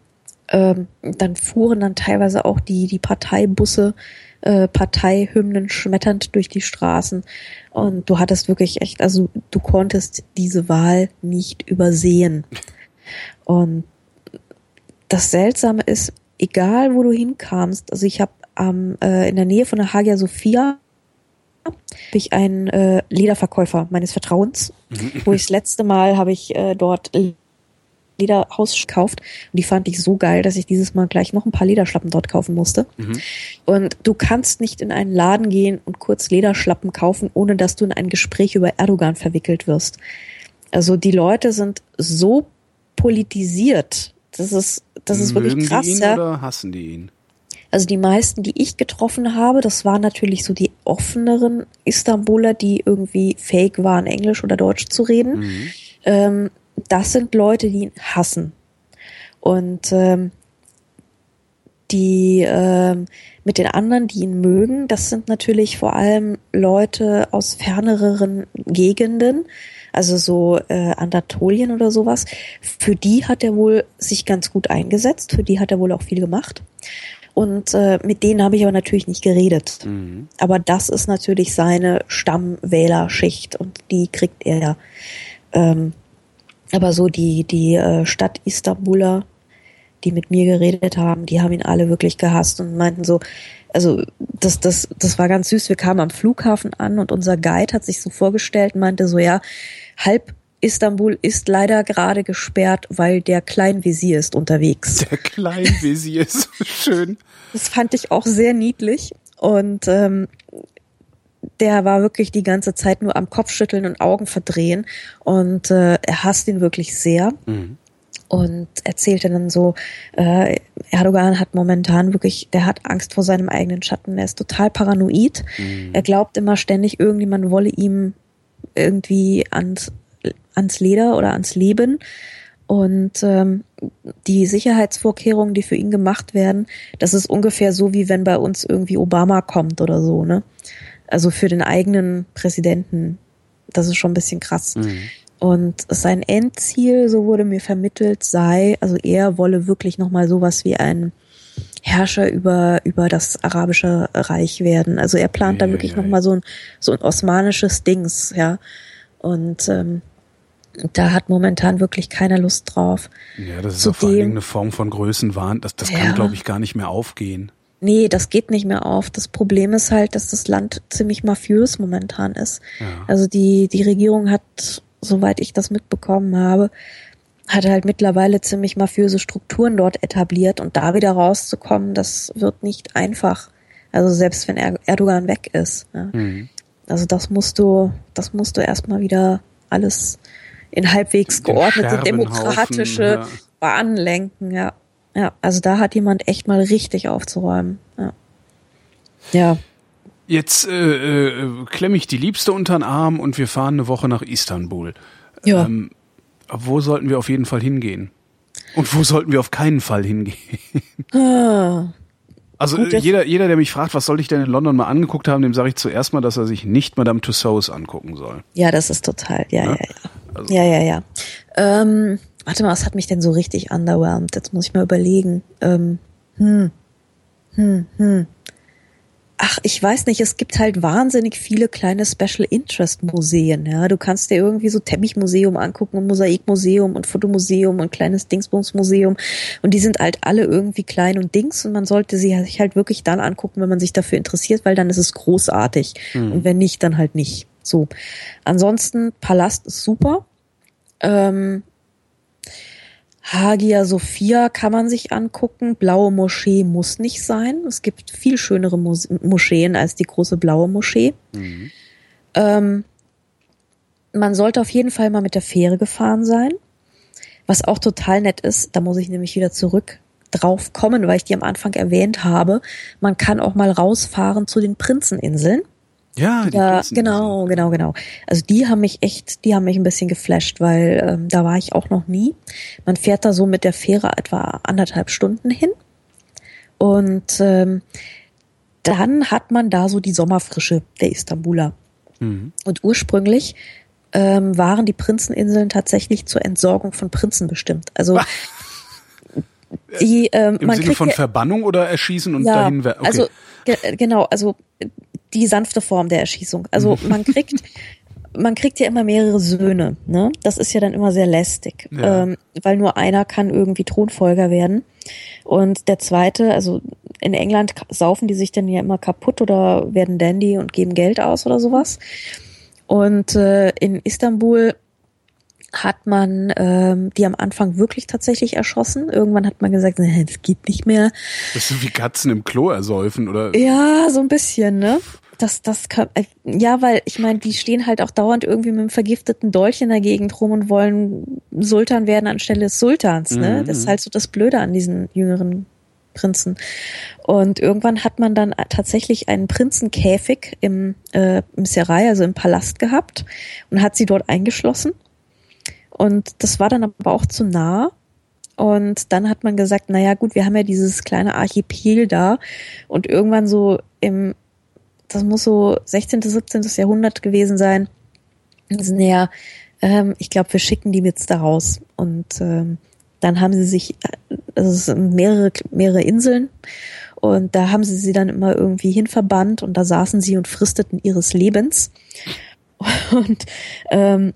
Ähm, dann fuhren dann teilweise auch die, die Parteibusse äh, Parteihymnen schmetternd durch die Straßen. Und du hattest wirklich echt, also du konntest diese Wahl nicht übersehen. Und das Seltsame ist, egal wo du hinkamst, also ich habe ähm, äh, in der Nähe von der Hagia Sophia habe ich einen äh, Lederverkäufer meines Vertrauens, wo ich das letzte Mal habe ich äh, dort Lederhaus gekauft und die fand ich so geil, dass ich dieses Mal gleich noch ein paar Lederschlappen dort kaufen musste. Mhm. Und du kannst nicht in einen Laden gehen und kurz Lederschlappen kaufen, ohne dass du in ein Gespräch über Erdogan verwickelt wirst. Also die Leute sind so politisiert. Das ist, das ist Mögen wirklich krass. Die ihn ja. oder hassen die ihn? Also die meisten, die ich getroffen habe, das waren natürlich so die offeneren Istanbuler, die irgendwie fake waren, Englisch oder Deutsch zu reden. Mhm. Ähm, das sind Leute, die ihn hassen. Und ähm, die ähm, mit den anderen, die ihn mögen, das sind natürlich vor allem Leute aus ferneren Gegenden, also so äh, Anatolien oder sowas. Für die hat er wohl sich ganz gut eingesetzt, für die hat er wohl auch viel gemacht. Und äh, mit denen habe ich aber natürlich nicht geredet. Mhm. Aber das ist natürlich seine Stammwählerschicht und die kriegt er ähm, aber so die, die äh, Stadt Istanbuler, die mit mir geredet haben, die haben ihn alle wirklich gehasst und meinten so, also das, das, das war ganz süß. Wir kamen am Flughafen an und unser Guide hat sich so vorgestellt und meinte so, ja, halb Istanbul ist leider gerade gesperrt, weil der Kleinvisier ist unterwegs. Der Kleinvisier ist so [LAUGHS] schön. Das fand ich auch sehr niedlich. Und ähm, der war wirklich die ganze Zeit nur am Kopfschütteln und Augen verdrehen und äh, er hasst ihn wirklich sehr. Mhm. Und erzählte dann so, äh, Erdogan hat momentan wirklich, der hat Angst vor seinem eigenen Schatten. Er ist total paranoid. Mhm. Er glaubt immer ständig, irgendjemand wolle ihm irgendwie ans, ans Leder oder ans Leben. Und ähm, die Sicherheitsvorkehrungen, die für ihn gemacht werden, das ist ungefähr so, wie wenn bei uns irgendwie Obama kommt oder so, ne? Also für den eigenen Präsidenten. Das ist schon ein bisschen krass. Mhm. Und sein Endziel, so wurde mir vermittelt, sei, also er wolle wirklich nochmal sowas wie ein Herrscher über, über das arabische Reich werden. Also er plant ja, da wirklich ja, nochmal so ein, so ein osmanisches Dings, ja. Und ähm, da hat momentan wirklich keiner Lust drauf. Ja, das ist Zudem, vor allem eine Form von Größenwahn. Das, das kann, ja. glaube ich, gar nicht mehr aufgehen. Nee, das geht nicht mehr auf. Das Problem ist halt, dass das Land ziemlich mafiös momentan ist. Ja. Also die, die Regierung hat, soweit ich das mitbekommen habe, hat halt mittlerweile ziemlich mafiöse Strukturen dort etabliert und da wieder rauszukommen, das wird nicht einfach. Also selbst wenn Erdogan weg ist. Ja. Mhm. Also das musst du, das musst du erstmal wieder alles in halbwegs geordnete, demokratische ja. Bahnen lenken, ja. Ja, also da hat jemand echt mal richtig aufzuräumen. Ja. ja. Jetzt äh, äh, klemme ich die Liebste unter den Arm und wir fahren eine Woche nach Istanbul. Ja. Ähm, wo sollten wir auf jeden Fall hingehen? Und wo sollten wir auf keinen Fall hingehen? Ah, Also Gut, äh, jeder, jeder, der mich fragt, was soll ich denn in London mal angeguckt haben, dem sage ich zuerst mal, dass er sich nicht Madame Tussauds angucken soll. Ja, das ist total, ja, Ja? ja, ja. Ja, ja, ja. Ähm, warte mal, was hat mich denn so richtig underwhelmed? Jetzt muss ich mal überlegen. Ähm, hm, hm, hm. Ach, ich weiß nicht, es gibt halt wahnsinnig viele kleine Special Interest Museen, ja. Du kannst dir irgendwie so Teppichmuseum angucken und Mosaikmuseum und Fotomuseum und kleines Dingsbumsmuseum und die sind halt alle irgendwie klein und Dings und man sollte sie sich halt wirklich dann angucken, wenn man sich dafür interessiert, weil dann ist es großartig und wenn nicht, dann halt nicht. So. Ansonsten Palast ist super. Ähm, Hagia Sophia kann man sich angucken. Blaue Moschee muss nicht sein. Es gibt viel schönere Mos Moscheen als die große blaue Moschee. Ähm, man sollte auf jeden Fall mal mit der Fähre gefahren sein. Was auch total nett ist, da muss ich nämlich wieder zurück drauf kommen, weil ich die am Anfang erwähnt habe. Man kann auch mal rausfahren zu den Prinzeninseln. Ja, die Ja, Prinzen- genau, genau, genau. Also die haben mich echt, die haben mich ein bisschen geflasht, weil ähm, da war ich auch noch nie. Man fährt da so mit der Fähre etwa anderthalb Stunden hin und ähm, dann hat man da so die Sommerfrische der Istanbuler. Mhm. Und ursprünglich ähm, waren die Prinzeninseln tatsächlich zur Entsorgung von Prinzen bestimmt. Also die, ähm, Im man Sinne von ja, Verbannung oder Erschießen und ja, dahin okay. also ge genau, also die sanfte Form der Erschießung. Also man kriegt [LAUGHS] man kriegt ja immer mehrere Söhne, ne? Das ist ja dann immer sehr lästig, Ja. ähm, weil nur einer kann irgendwie Thronfolger werden und der zweite, also in England saufen die sich dann ja immer kaputt oder werden Dandy und geben Geld aus oder sowas. Und äh, in Istanbul hat man ähm, die am Anfang wirklich tatsächlich erschossen. Irgendwann hat man gesagt, nee, das geht nicht mehr. das ist so wie Katzen im Klo ersäufen oder Ja, so ein bisschen, ne? Das, das kann, äh, ja, weil ich meine, die stehen halt auch dauernd irgendwie mit einem vergifteten Dolch in der Gegend rum und wollen Sultan werden anstelle des Sultans, ne? Mhm. Das ist halt so das Blöde an diesen jüngeren Prinzen. Und irgendwann hat man dann tatsächlich einen Prinzenkäfig im, äh, im Serai, also im Palast gehabt und hat sie dort eingeschlossen. Und das war dann aber auch zu nah. Und dann hat man gesagt, naja gut, wir haben ja dieses kleine Archipel da. Und irgendwann so im, das muss so 16., 17. Jahrhundert gewesen sein. Also, naja, ähm, ich glaube, wir schicken die jetzt da raus. Und ähm, dann haben sie sich, äh, also es sind mehrere, mehrere Inseln. Und da haben sie sie dann immer irgendwie hinverbannt und da saßen sie und fristeten ihres Lebens. [LAUGHS] Und ähm,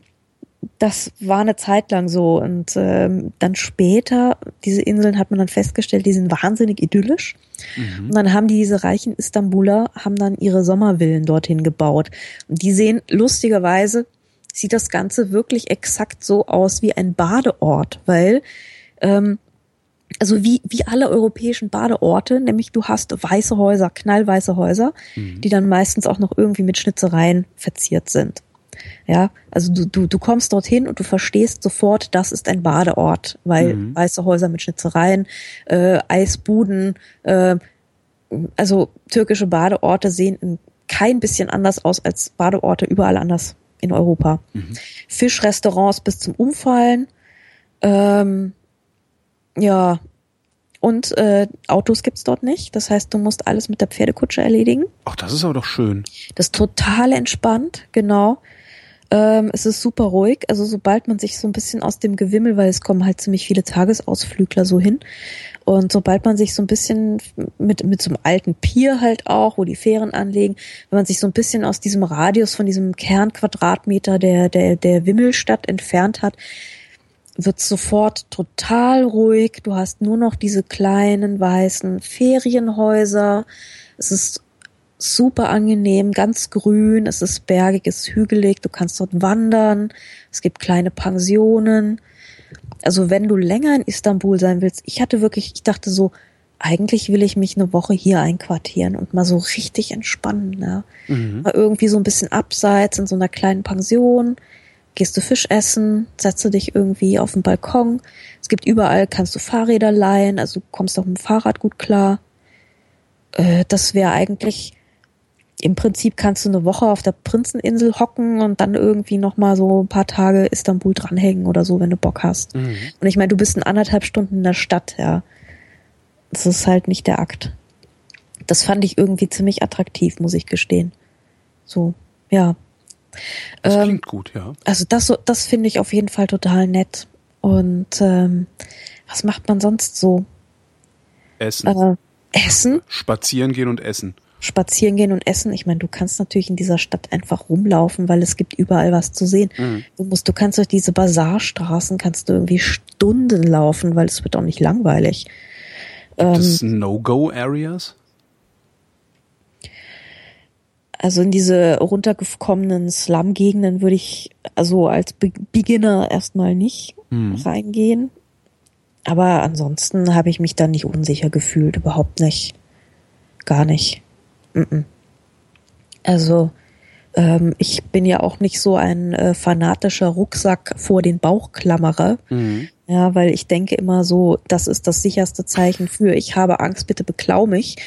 das war eine Zeit lang so. Und ähm, dann später, diese Inseln hat man dann festgestellt, die sind wahnsinnig idyllisch. Und dann haben die, diese reichen Istanbuler, haben dann ihre Sommervillen dorthin gebaut. Und die sehen lustigerweise, sieht das Ganze wirklich exakt so aus wie ein Badeort, weil ähm, also wie, wie alle europäischen Badeorte, nämlich du hast weiße Häuser, knallweiße Häuser, die dann meistens auch noch irgendwie mit Schnitzereien verziert sind. Ja, also du, du, du kommst dorthin und du verstehst sofort, das ist ein Badeort, weil Mhm. weiße Häuser mit Schnitzereien, äh, Eisbuden, äh, also türkische Badeorte sehen in kein bisschen anders aus als Badeorte überall anders in Europa. Fischrestaurants bis zum Umfallen, ähm, ja, und äh, Autos gibt's dort nicht. Das heißt, du musst alles mit der Pferdekutsche erledigen. Ach, das ist aber doch schön. Das ist total entspannt, genau. Ähm, es ist super ruhig. Also sobald man sich so ein bisschen aus dem Gewimmel, weil es kommen halt ziemlich viele Tagesausflügler so hin. Und sobald man sich so ein bisschen mit, mit so einem alten Pier halt auch, wo die Fähren anlegen, wenn man sich so ein bisschen aus diesem Radius von diesem Kernquadratmeter der, der, der Wimmelstadt entfernt hat, wird sofort total ruhig. Du hast nur noch diese kleinen weißen Ferienhäuser. Es ist super angenehm, ganz grün, es ist bergig, es ist hügelig, du kannst dort wandern, es gibt kleine Pensionen. Also wenn du länger in Istanbul sein willst, ich hatte wirklich, ich dachte so, eigentlich will ich mich eine Woche hier einquartieren und mal so richtig entspannen. Ne? Mal irgendwie so ein bisschen abseits in so einer kleinen Pension, gehst du Fisch essen, setze dich irgendwie auf den Balkon. Es gibt überall, kannst du Fahrräder leihen, also du kommst auch mit dem Fahrrad gut klar. Äh, das wäre eigentlich, im Prinzip kannst du eine Woche auf der Prinzeninsel hocken und dann irgendwie noch mal so ein paar Tage Istanbul dranhängen oder so, wenn du Bock hast. Mhm. Und ich meine, du bist in anderthalb Stunden in der Stadt, ja. Das ist halt nicht der Akt. Das fand ich irgendwie ziemlich attraktiv, muss ich gestehen. So, ja. Das Ähm, klingt gut, ja. also das, das finde ich auf jeden Fall total nett. Und ähm, was macht man sonst so? Essen. Äh, essen, Spazieren gehen und essen. Spazieren gehen und essen. Ich meine, du kannst natürlich in dieser Stadt einfach rumlaufen, weil es gibt überall was zu sehen. Mhm. Du musst, du kannst durch diese Bazarstraßen kannst du irgendwie Stunden laufen, weil es wird auch nicht langweilig. Gibt Ähm, es No-Go-Areas? Also in diese runtergekommenen Slum-Gegenden würde ich also als Be Beginner erstmal nicht Hm. reingehen. Aber ansonsten habe ich mich da nicht unsicher gefühlt, überhaupt nicht. Gar nicht. Also ähm, ich bin ja auch nicht so ein äh, fanatischer Rucksack vor den Bauchklammerer. Mhm. Ja, weil ich denke immer so, das ist das sicherste Zeichen für, ich habe Angst, bitte beklau mich,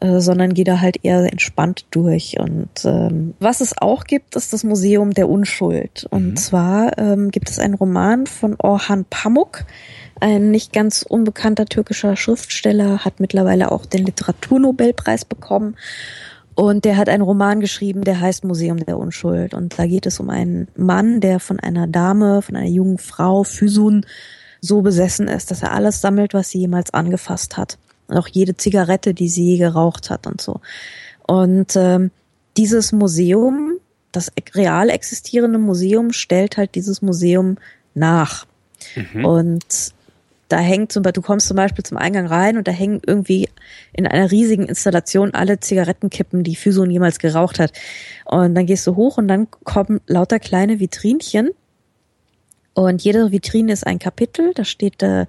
äh, sondern gehe da halt eher entspannt durch. Und ähm, was es auch gibt, ist das Museum der Unschuld. Und zwar ähm, gibt es einen Roman von Orhan Pamuk, ein nicht ganz unbekannter türkischer Schriftsteller, hat mittlerweile auch den Literaturnobelpreis bekommen. Und der hat einen Roman geschrieben, der heißt Museum der Unschuld. Und da geht es um einen Mann, der von einer Dame, von einer jungen Frau, Füsun, so besessen ist, dass er alles sammelt, was sie jemals angefasst hat. Und auch jede Zigarette, die sie je geraucht hat und so. Und ähm, dieses Museum, das real existierende Museum, stellt halt dieses Museum nach. Und da hängt zum Beispiel, du kommst zum Beispiel zum Eingang rein und da hängen irgendwie in einer riesigen Installation alle Zigarettenkippen, die Füson jemals geraucht hat. Und dann gehst du hoch und dann kommen lauter kleine Vitrinchen. Und jede Vitrine ist ein Kapitel. Da steht äh,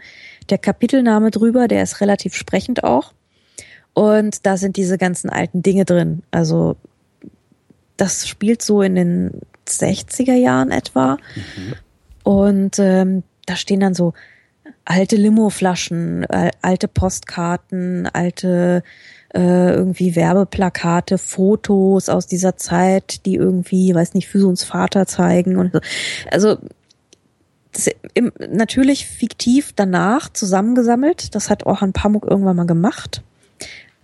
der Kapitelname drüber, der ist relativ sprechend auch. Und da sind diese ganzen alten Dinge drin. Also das spielt so in den 60er Jahren etwa. Und ähm, da stehen dann so alte Limoflaschen, äh, alte Postkarten, alte äh, irgendwie Werbeplakate, Fotos aus dieser Zeit, die irgendwie, weiß nicht, für uns Vater zeigen und so. Also im, natürlich fiktiv danach zusammengesammelt. Das hat Orhan Pamuk irgendwann mal gemacht.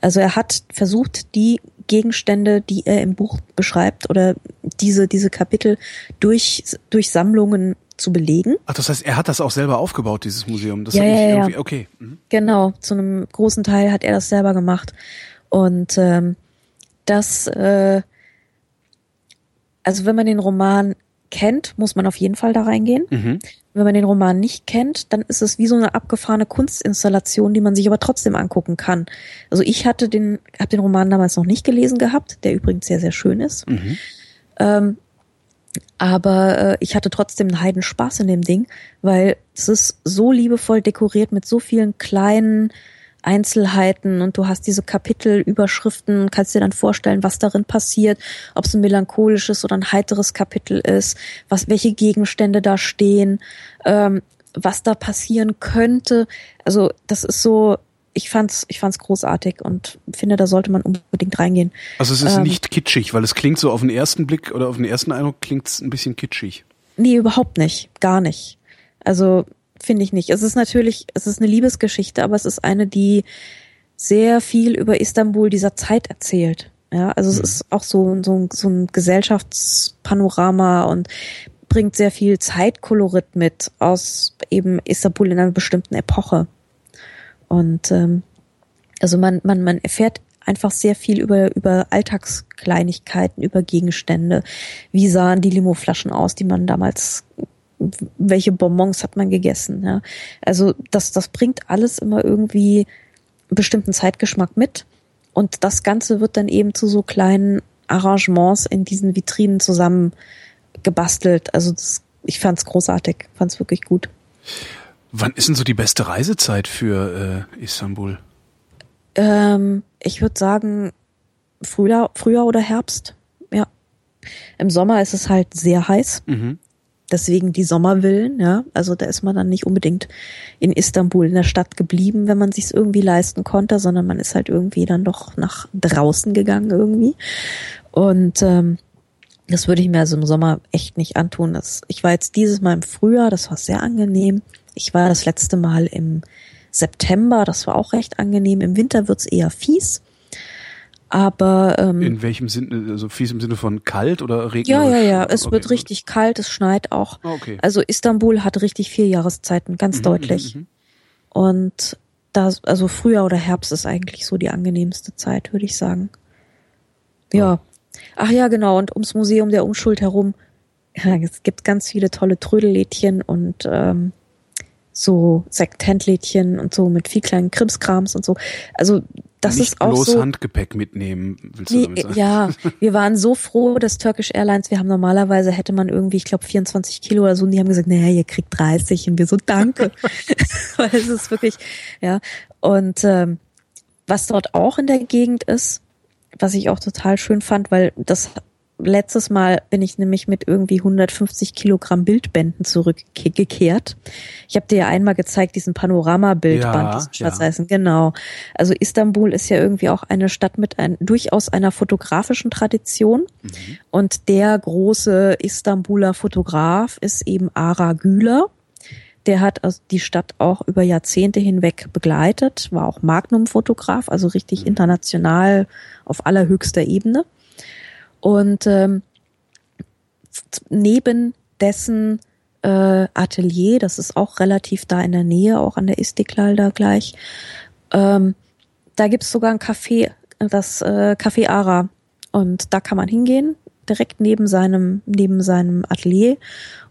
Also er hat versucht, die Gegenstände, die er im Buch beschreibt oder diese, diese Kapitel durch, durch Sammlungen zu belegen. Ach, das heißt, er hat das auch selber aufgebaut, dieses Museum. Das Ja, ja, ja. irgendwie, okay. Mhm. Genau, zu einem großen Teil hat er das selber gemacht. Und ähm, das, äh, also wenn man den Roman kennt, muss man auf jeden Fall da reingehen. Mhm. Wenn man den Roman nicht kennt, dann ist es wie so eine abgefahrene Kunstinstallation, die man sich aber trotzdem angucken kann. Also ich hatte den, habe den Roman damals noch nicht gelesen gehabt, der übrigens sehr, sehr schön ist. Mhm. Ähm, aber äh, ich hatte trotzdem einen heiden Spaß in dem Ding, weil es ist so liebevoll dekoriert mit so vielen kleinen Einzelheiten und du hast diese Kapitelüberschriften, kannst dir dann vorstellen, was darin passiert, ob es ein melancholisches oder ein heiteres Kapitel ist, was welche Gegenstände da stehen, ähm, was da passieren könnte. Also das ist so, ich fand's, ich fand's großartig und finde, da sollte man unbedingt reingehen. Also es ist Ähm. nicht kitschig, weil es klingt so auf den ersten Blick oder auf den ersten Eindruck klingt es ein bisschen kitschig. Nee, überhaupt nicht. Gar nicht. Also finde ich nicht. Es ist natürlich, es ist eine Liebesgeschichte, aber es ist eine, die sehr viel über Istanbul dieser Zeit erzählt. Ja, also es ist auch so, so, ein- so ein Gesellschaftspanorama und bringt sehr viel Zeitkolorit mit aus eben Istanbul in einer bestimmten Epoche. Und ähm, also man, man, man erfährt einfach sehr viel über, über Alltagskleinigkeiten, über Gegenstände. Wie sahen die Limoflaschen aus, die man damals, welche Bonbons hat man gegessen, ja. Also das, das bringt alles immer irgendwie einen bestimmten Zeitgeschmack mit. Und das Ganze wird dann eben zu so kleinen Arrangements in diesen Vitrinen zusammen gebastelt. Also das, ich fand's großartig, fand's wirklich gut. Wann ist denn so die beste Reisezeit für äh, Istanbul? Ähm, ich würde sagen, Frühjahr, Frühjahr oder Herbst. Ja. Im Sommer ist es halt sehr heiß. Mhm. Deswegen die Sommervillen, ja. Also da ist man dann nicht unbedingt in Istanbul in der Stadt geblieben, wenn man sich's irgendwie leisten konnte, sondern man ist halt irgendwie dann doch nach draußen gegangen irgendwie. Und ähm, das würde ich mir also im Sommer echt nicht antun. Das, ich war jetzt dieses Mal im Frühjahr, das war sehr angenehm. Ich war das letzte Mal im September, das war auch recht angenehm. Im Winter wird's eher fies. Aber ähm, In welchem Sinne, also fies im Sinne von kalt oder regnerisch? ja, ja, ja, es Okay. wird richtig kalt, es schneit auch. Ah, Okay. Also Istanbul hat richtig vier Jahreszeiten, ganz deutlich. mhm, mhm. Und das, also Frühjahr oder Herbst ist eigentlich so die angenehmste Zeit, würde ich sagen. Ja. Ach ja, genau. Und ums Museum der Unschuld herum, ja, es gibt ganz viele tolle Trödellädchen und ähm, so Sektentlädchen und so mit viel kleinen Krimskrams und so. Also das Nicht ist auch bloß so. Handgepäck mitnehmen, willst du Nee, damit sagen? ja, [LAUGHS] wir waren so froh, dass Turkish Airlines, wir haben normalerweise hätte man irgendwie, ich glaube 24 Kilo oder so, und die haben gesagt, naja, ihr kriegt 30 und wir so, danke. [LAUGHS] [LAUGHS] Weil es ist wirklich, ja. Und ähm, was dort auch in der Gegend ist, was ich auch total schön fand, weil das letztes Mal bin ich nämlich mit irgendwie 150 Kilogramm Bildbänden zurückgekehrt. Ich habe dir ja einmal gezeigt, diesen Panoramabildband, Ja, diesen ja. genau. Also Istanbul ist ja irgendwie auch eine Stadt mit ein, durchaus einer fotografischen Tradition. Und der große Istanbuler Fotograf ist eben Ara Güler. Der hat also die Stadt auch über Jahrzehnte hinweg begleitet, war auch Magnum-Fotograf, also richtig international auf allerhöchster Ebene. Und ähm, neben dessen äh, Atelier, das ist auch relativ da in der Nähe, auch an der Istiklal da gleich, ähm, da gibt's sogar ein Café, das äh, Café Ara. Und da kann man hingehen, direkt neben seinem, neben seinem Atelier.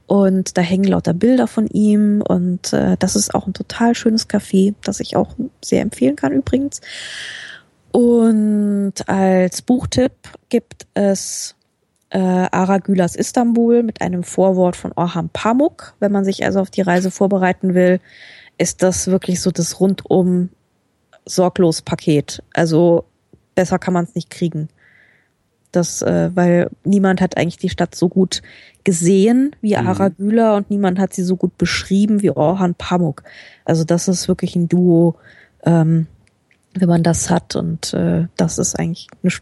Und da hängen lauter Bilder von ihm. Und äh, das ist auch ein total schönes Café, das ich auch sehr empfehlen kann übrigens. Und als Buchtipp gibt es äh, Ara Gülas Istanbul mit einem Vorwort von Orhan Pamuk. Wenn man sich also auf die Reise vorbereiten will, ist das wirklich so das rundum sorglos Paket. Also besser kann man es nicht kriegen. Das, äh, weil niemand hat eigentlich die Stadt so gut gesehen wie Ara Güler und niemand hat sie so gut beschrieben wie Orhan Pamuk. Also das ist wirklich ein Duo, ähm, wenn man das hat und äh, das ist eigentlich eine,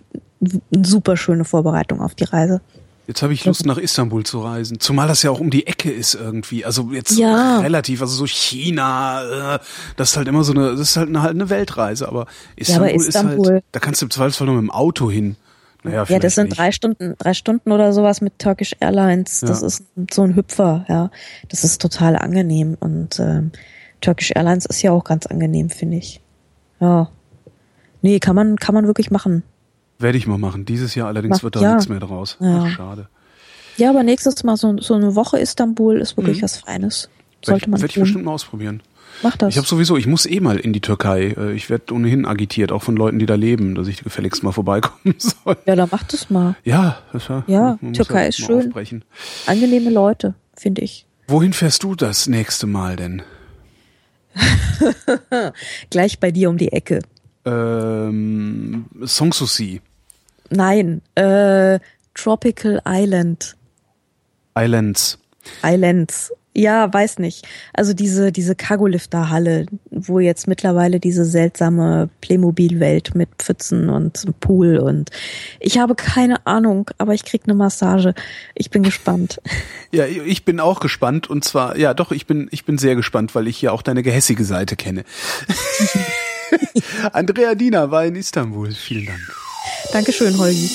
eine super schöne Vorbereitung auf die Reise. Jetzt habe ich Lust, nach Istanbul zu reisen. Zumal das ja auch um die Ecke ist irgendwie. Also jetzt Ja. relativ, also so China, äh, das ist halt immer so eine, das ist halt eine, halt eine Weltreise. Aber Istanbul, aber ist Istanbul- halt, da kannst du im Zweifelsfall nur mit dem Auto hin. Naja, Ja, das sind nicht. drei Stunden, drei Stunden oder sowas mit Turkish Airlines. Das Ja. ist so ein Hüpfer, ja. Das ist total angenehm und ähm, Turkish Airlines ist ja auch ganz angenehm, finde ich. Ja. Nee, kann man, kann man wirklich machen. Werde ich mal machen. Dieses Jahr allerdings Mach- wird da ja. nichts mehr draus. Ja. Ach, schade. Ja, aber nächstes Mal so, so eine Woche Istanbul ist wirklich Mhm. was Feines. Werde Sollte ich, man werd ich bestimmt mal ausprobieren. Mach das. Ich habe sowieso, ich muss eh mal in die Türkei. Äh, Ich werde ohnehin agitiert, auch von Leuten, die da leben, dass ich gefälligst mal vorbeikommen [LAUGHS] soll. ja, dann mach das mal. Ja, das war, Ja, Türkei ist schön. Aufbrechen. Angenehme Leute, finde ich. Wohin fährst du das nächste Mal denn? [LAUGHS] Gleich bei dir um die Ecke. Ähm, Sanssouci, Nein, äh, Tropical Island. Islands. Islands. Ja, weiß nicht. Also diese, diese Cargolifter-Halle, wo jetzt mittlerweile diese seltsame Playmobil-Welt mit Pfützen und Pool und ich habe keine Ahnung, aber ich krieg eine Massage. Ich bin gespannt. [LAUGHS] Ja, ich bin auch gespannt und zwar, ja doch, ich bin, ich bin sehr gespannt, weil ich ja auch deine gehässige Seite kenne. [LAUGHS] [LAUGHS] Andrea Diener war in Istanbul. Vielen Dank. Dankeschön, Holgi.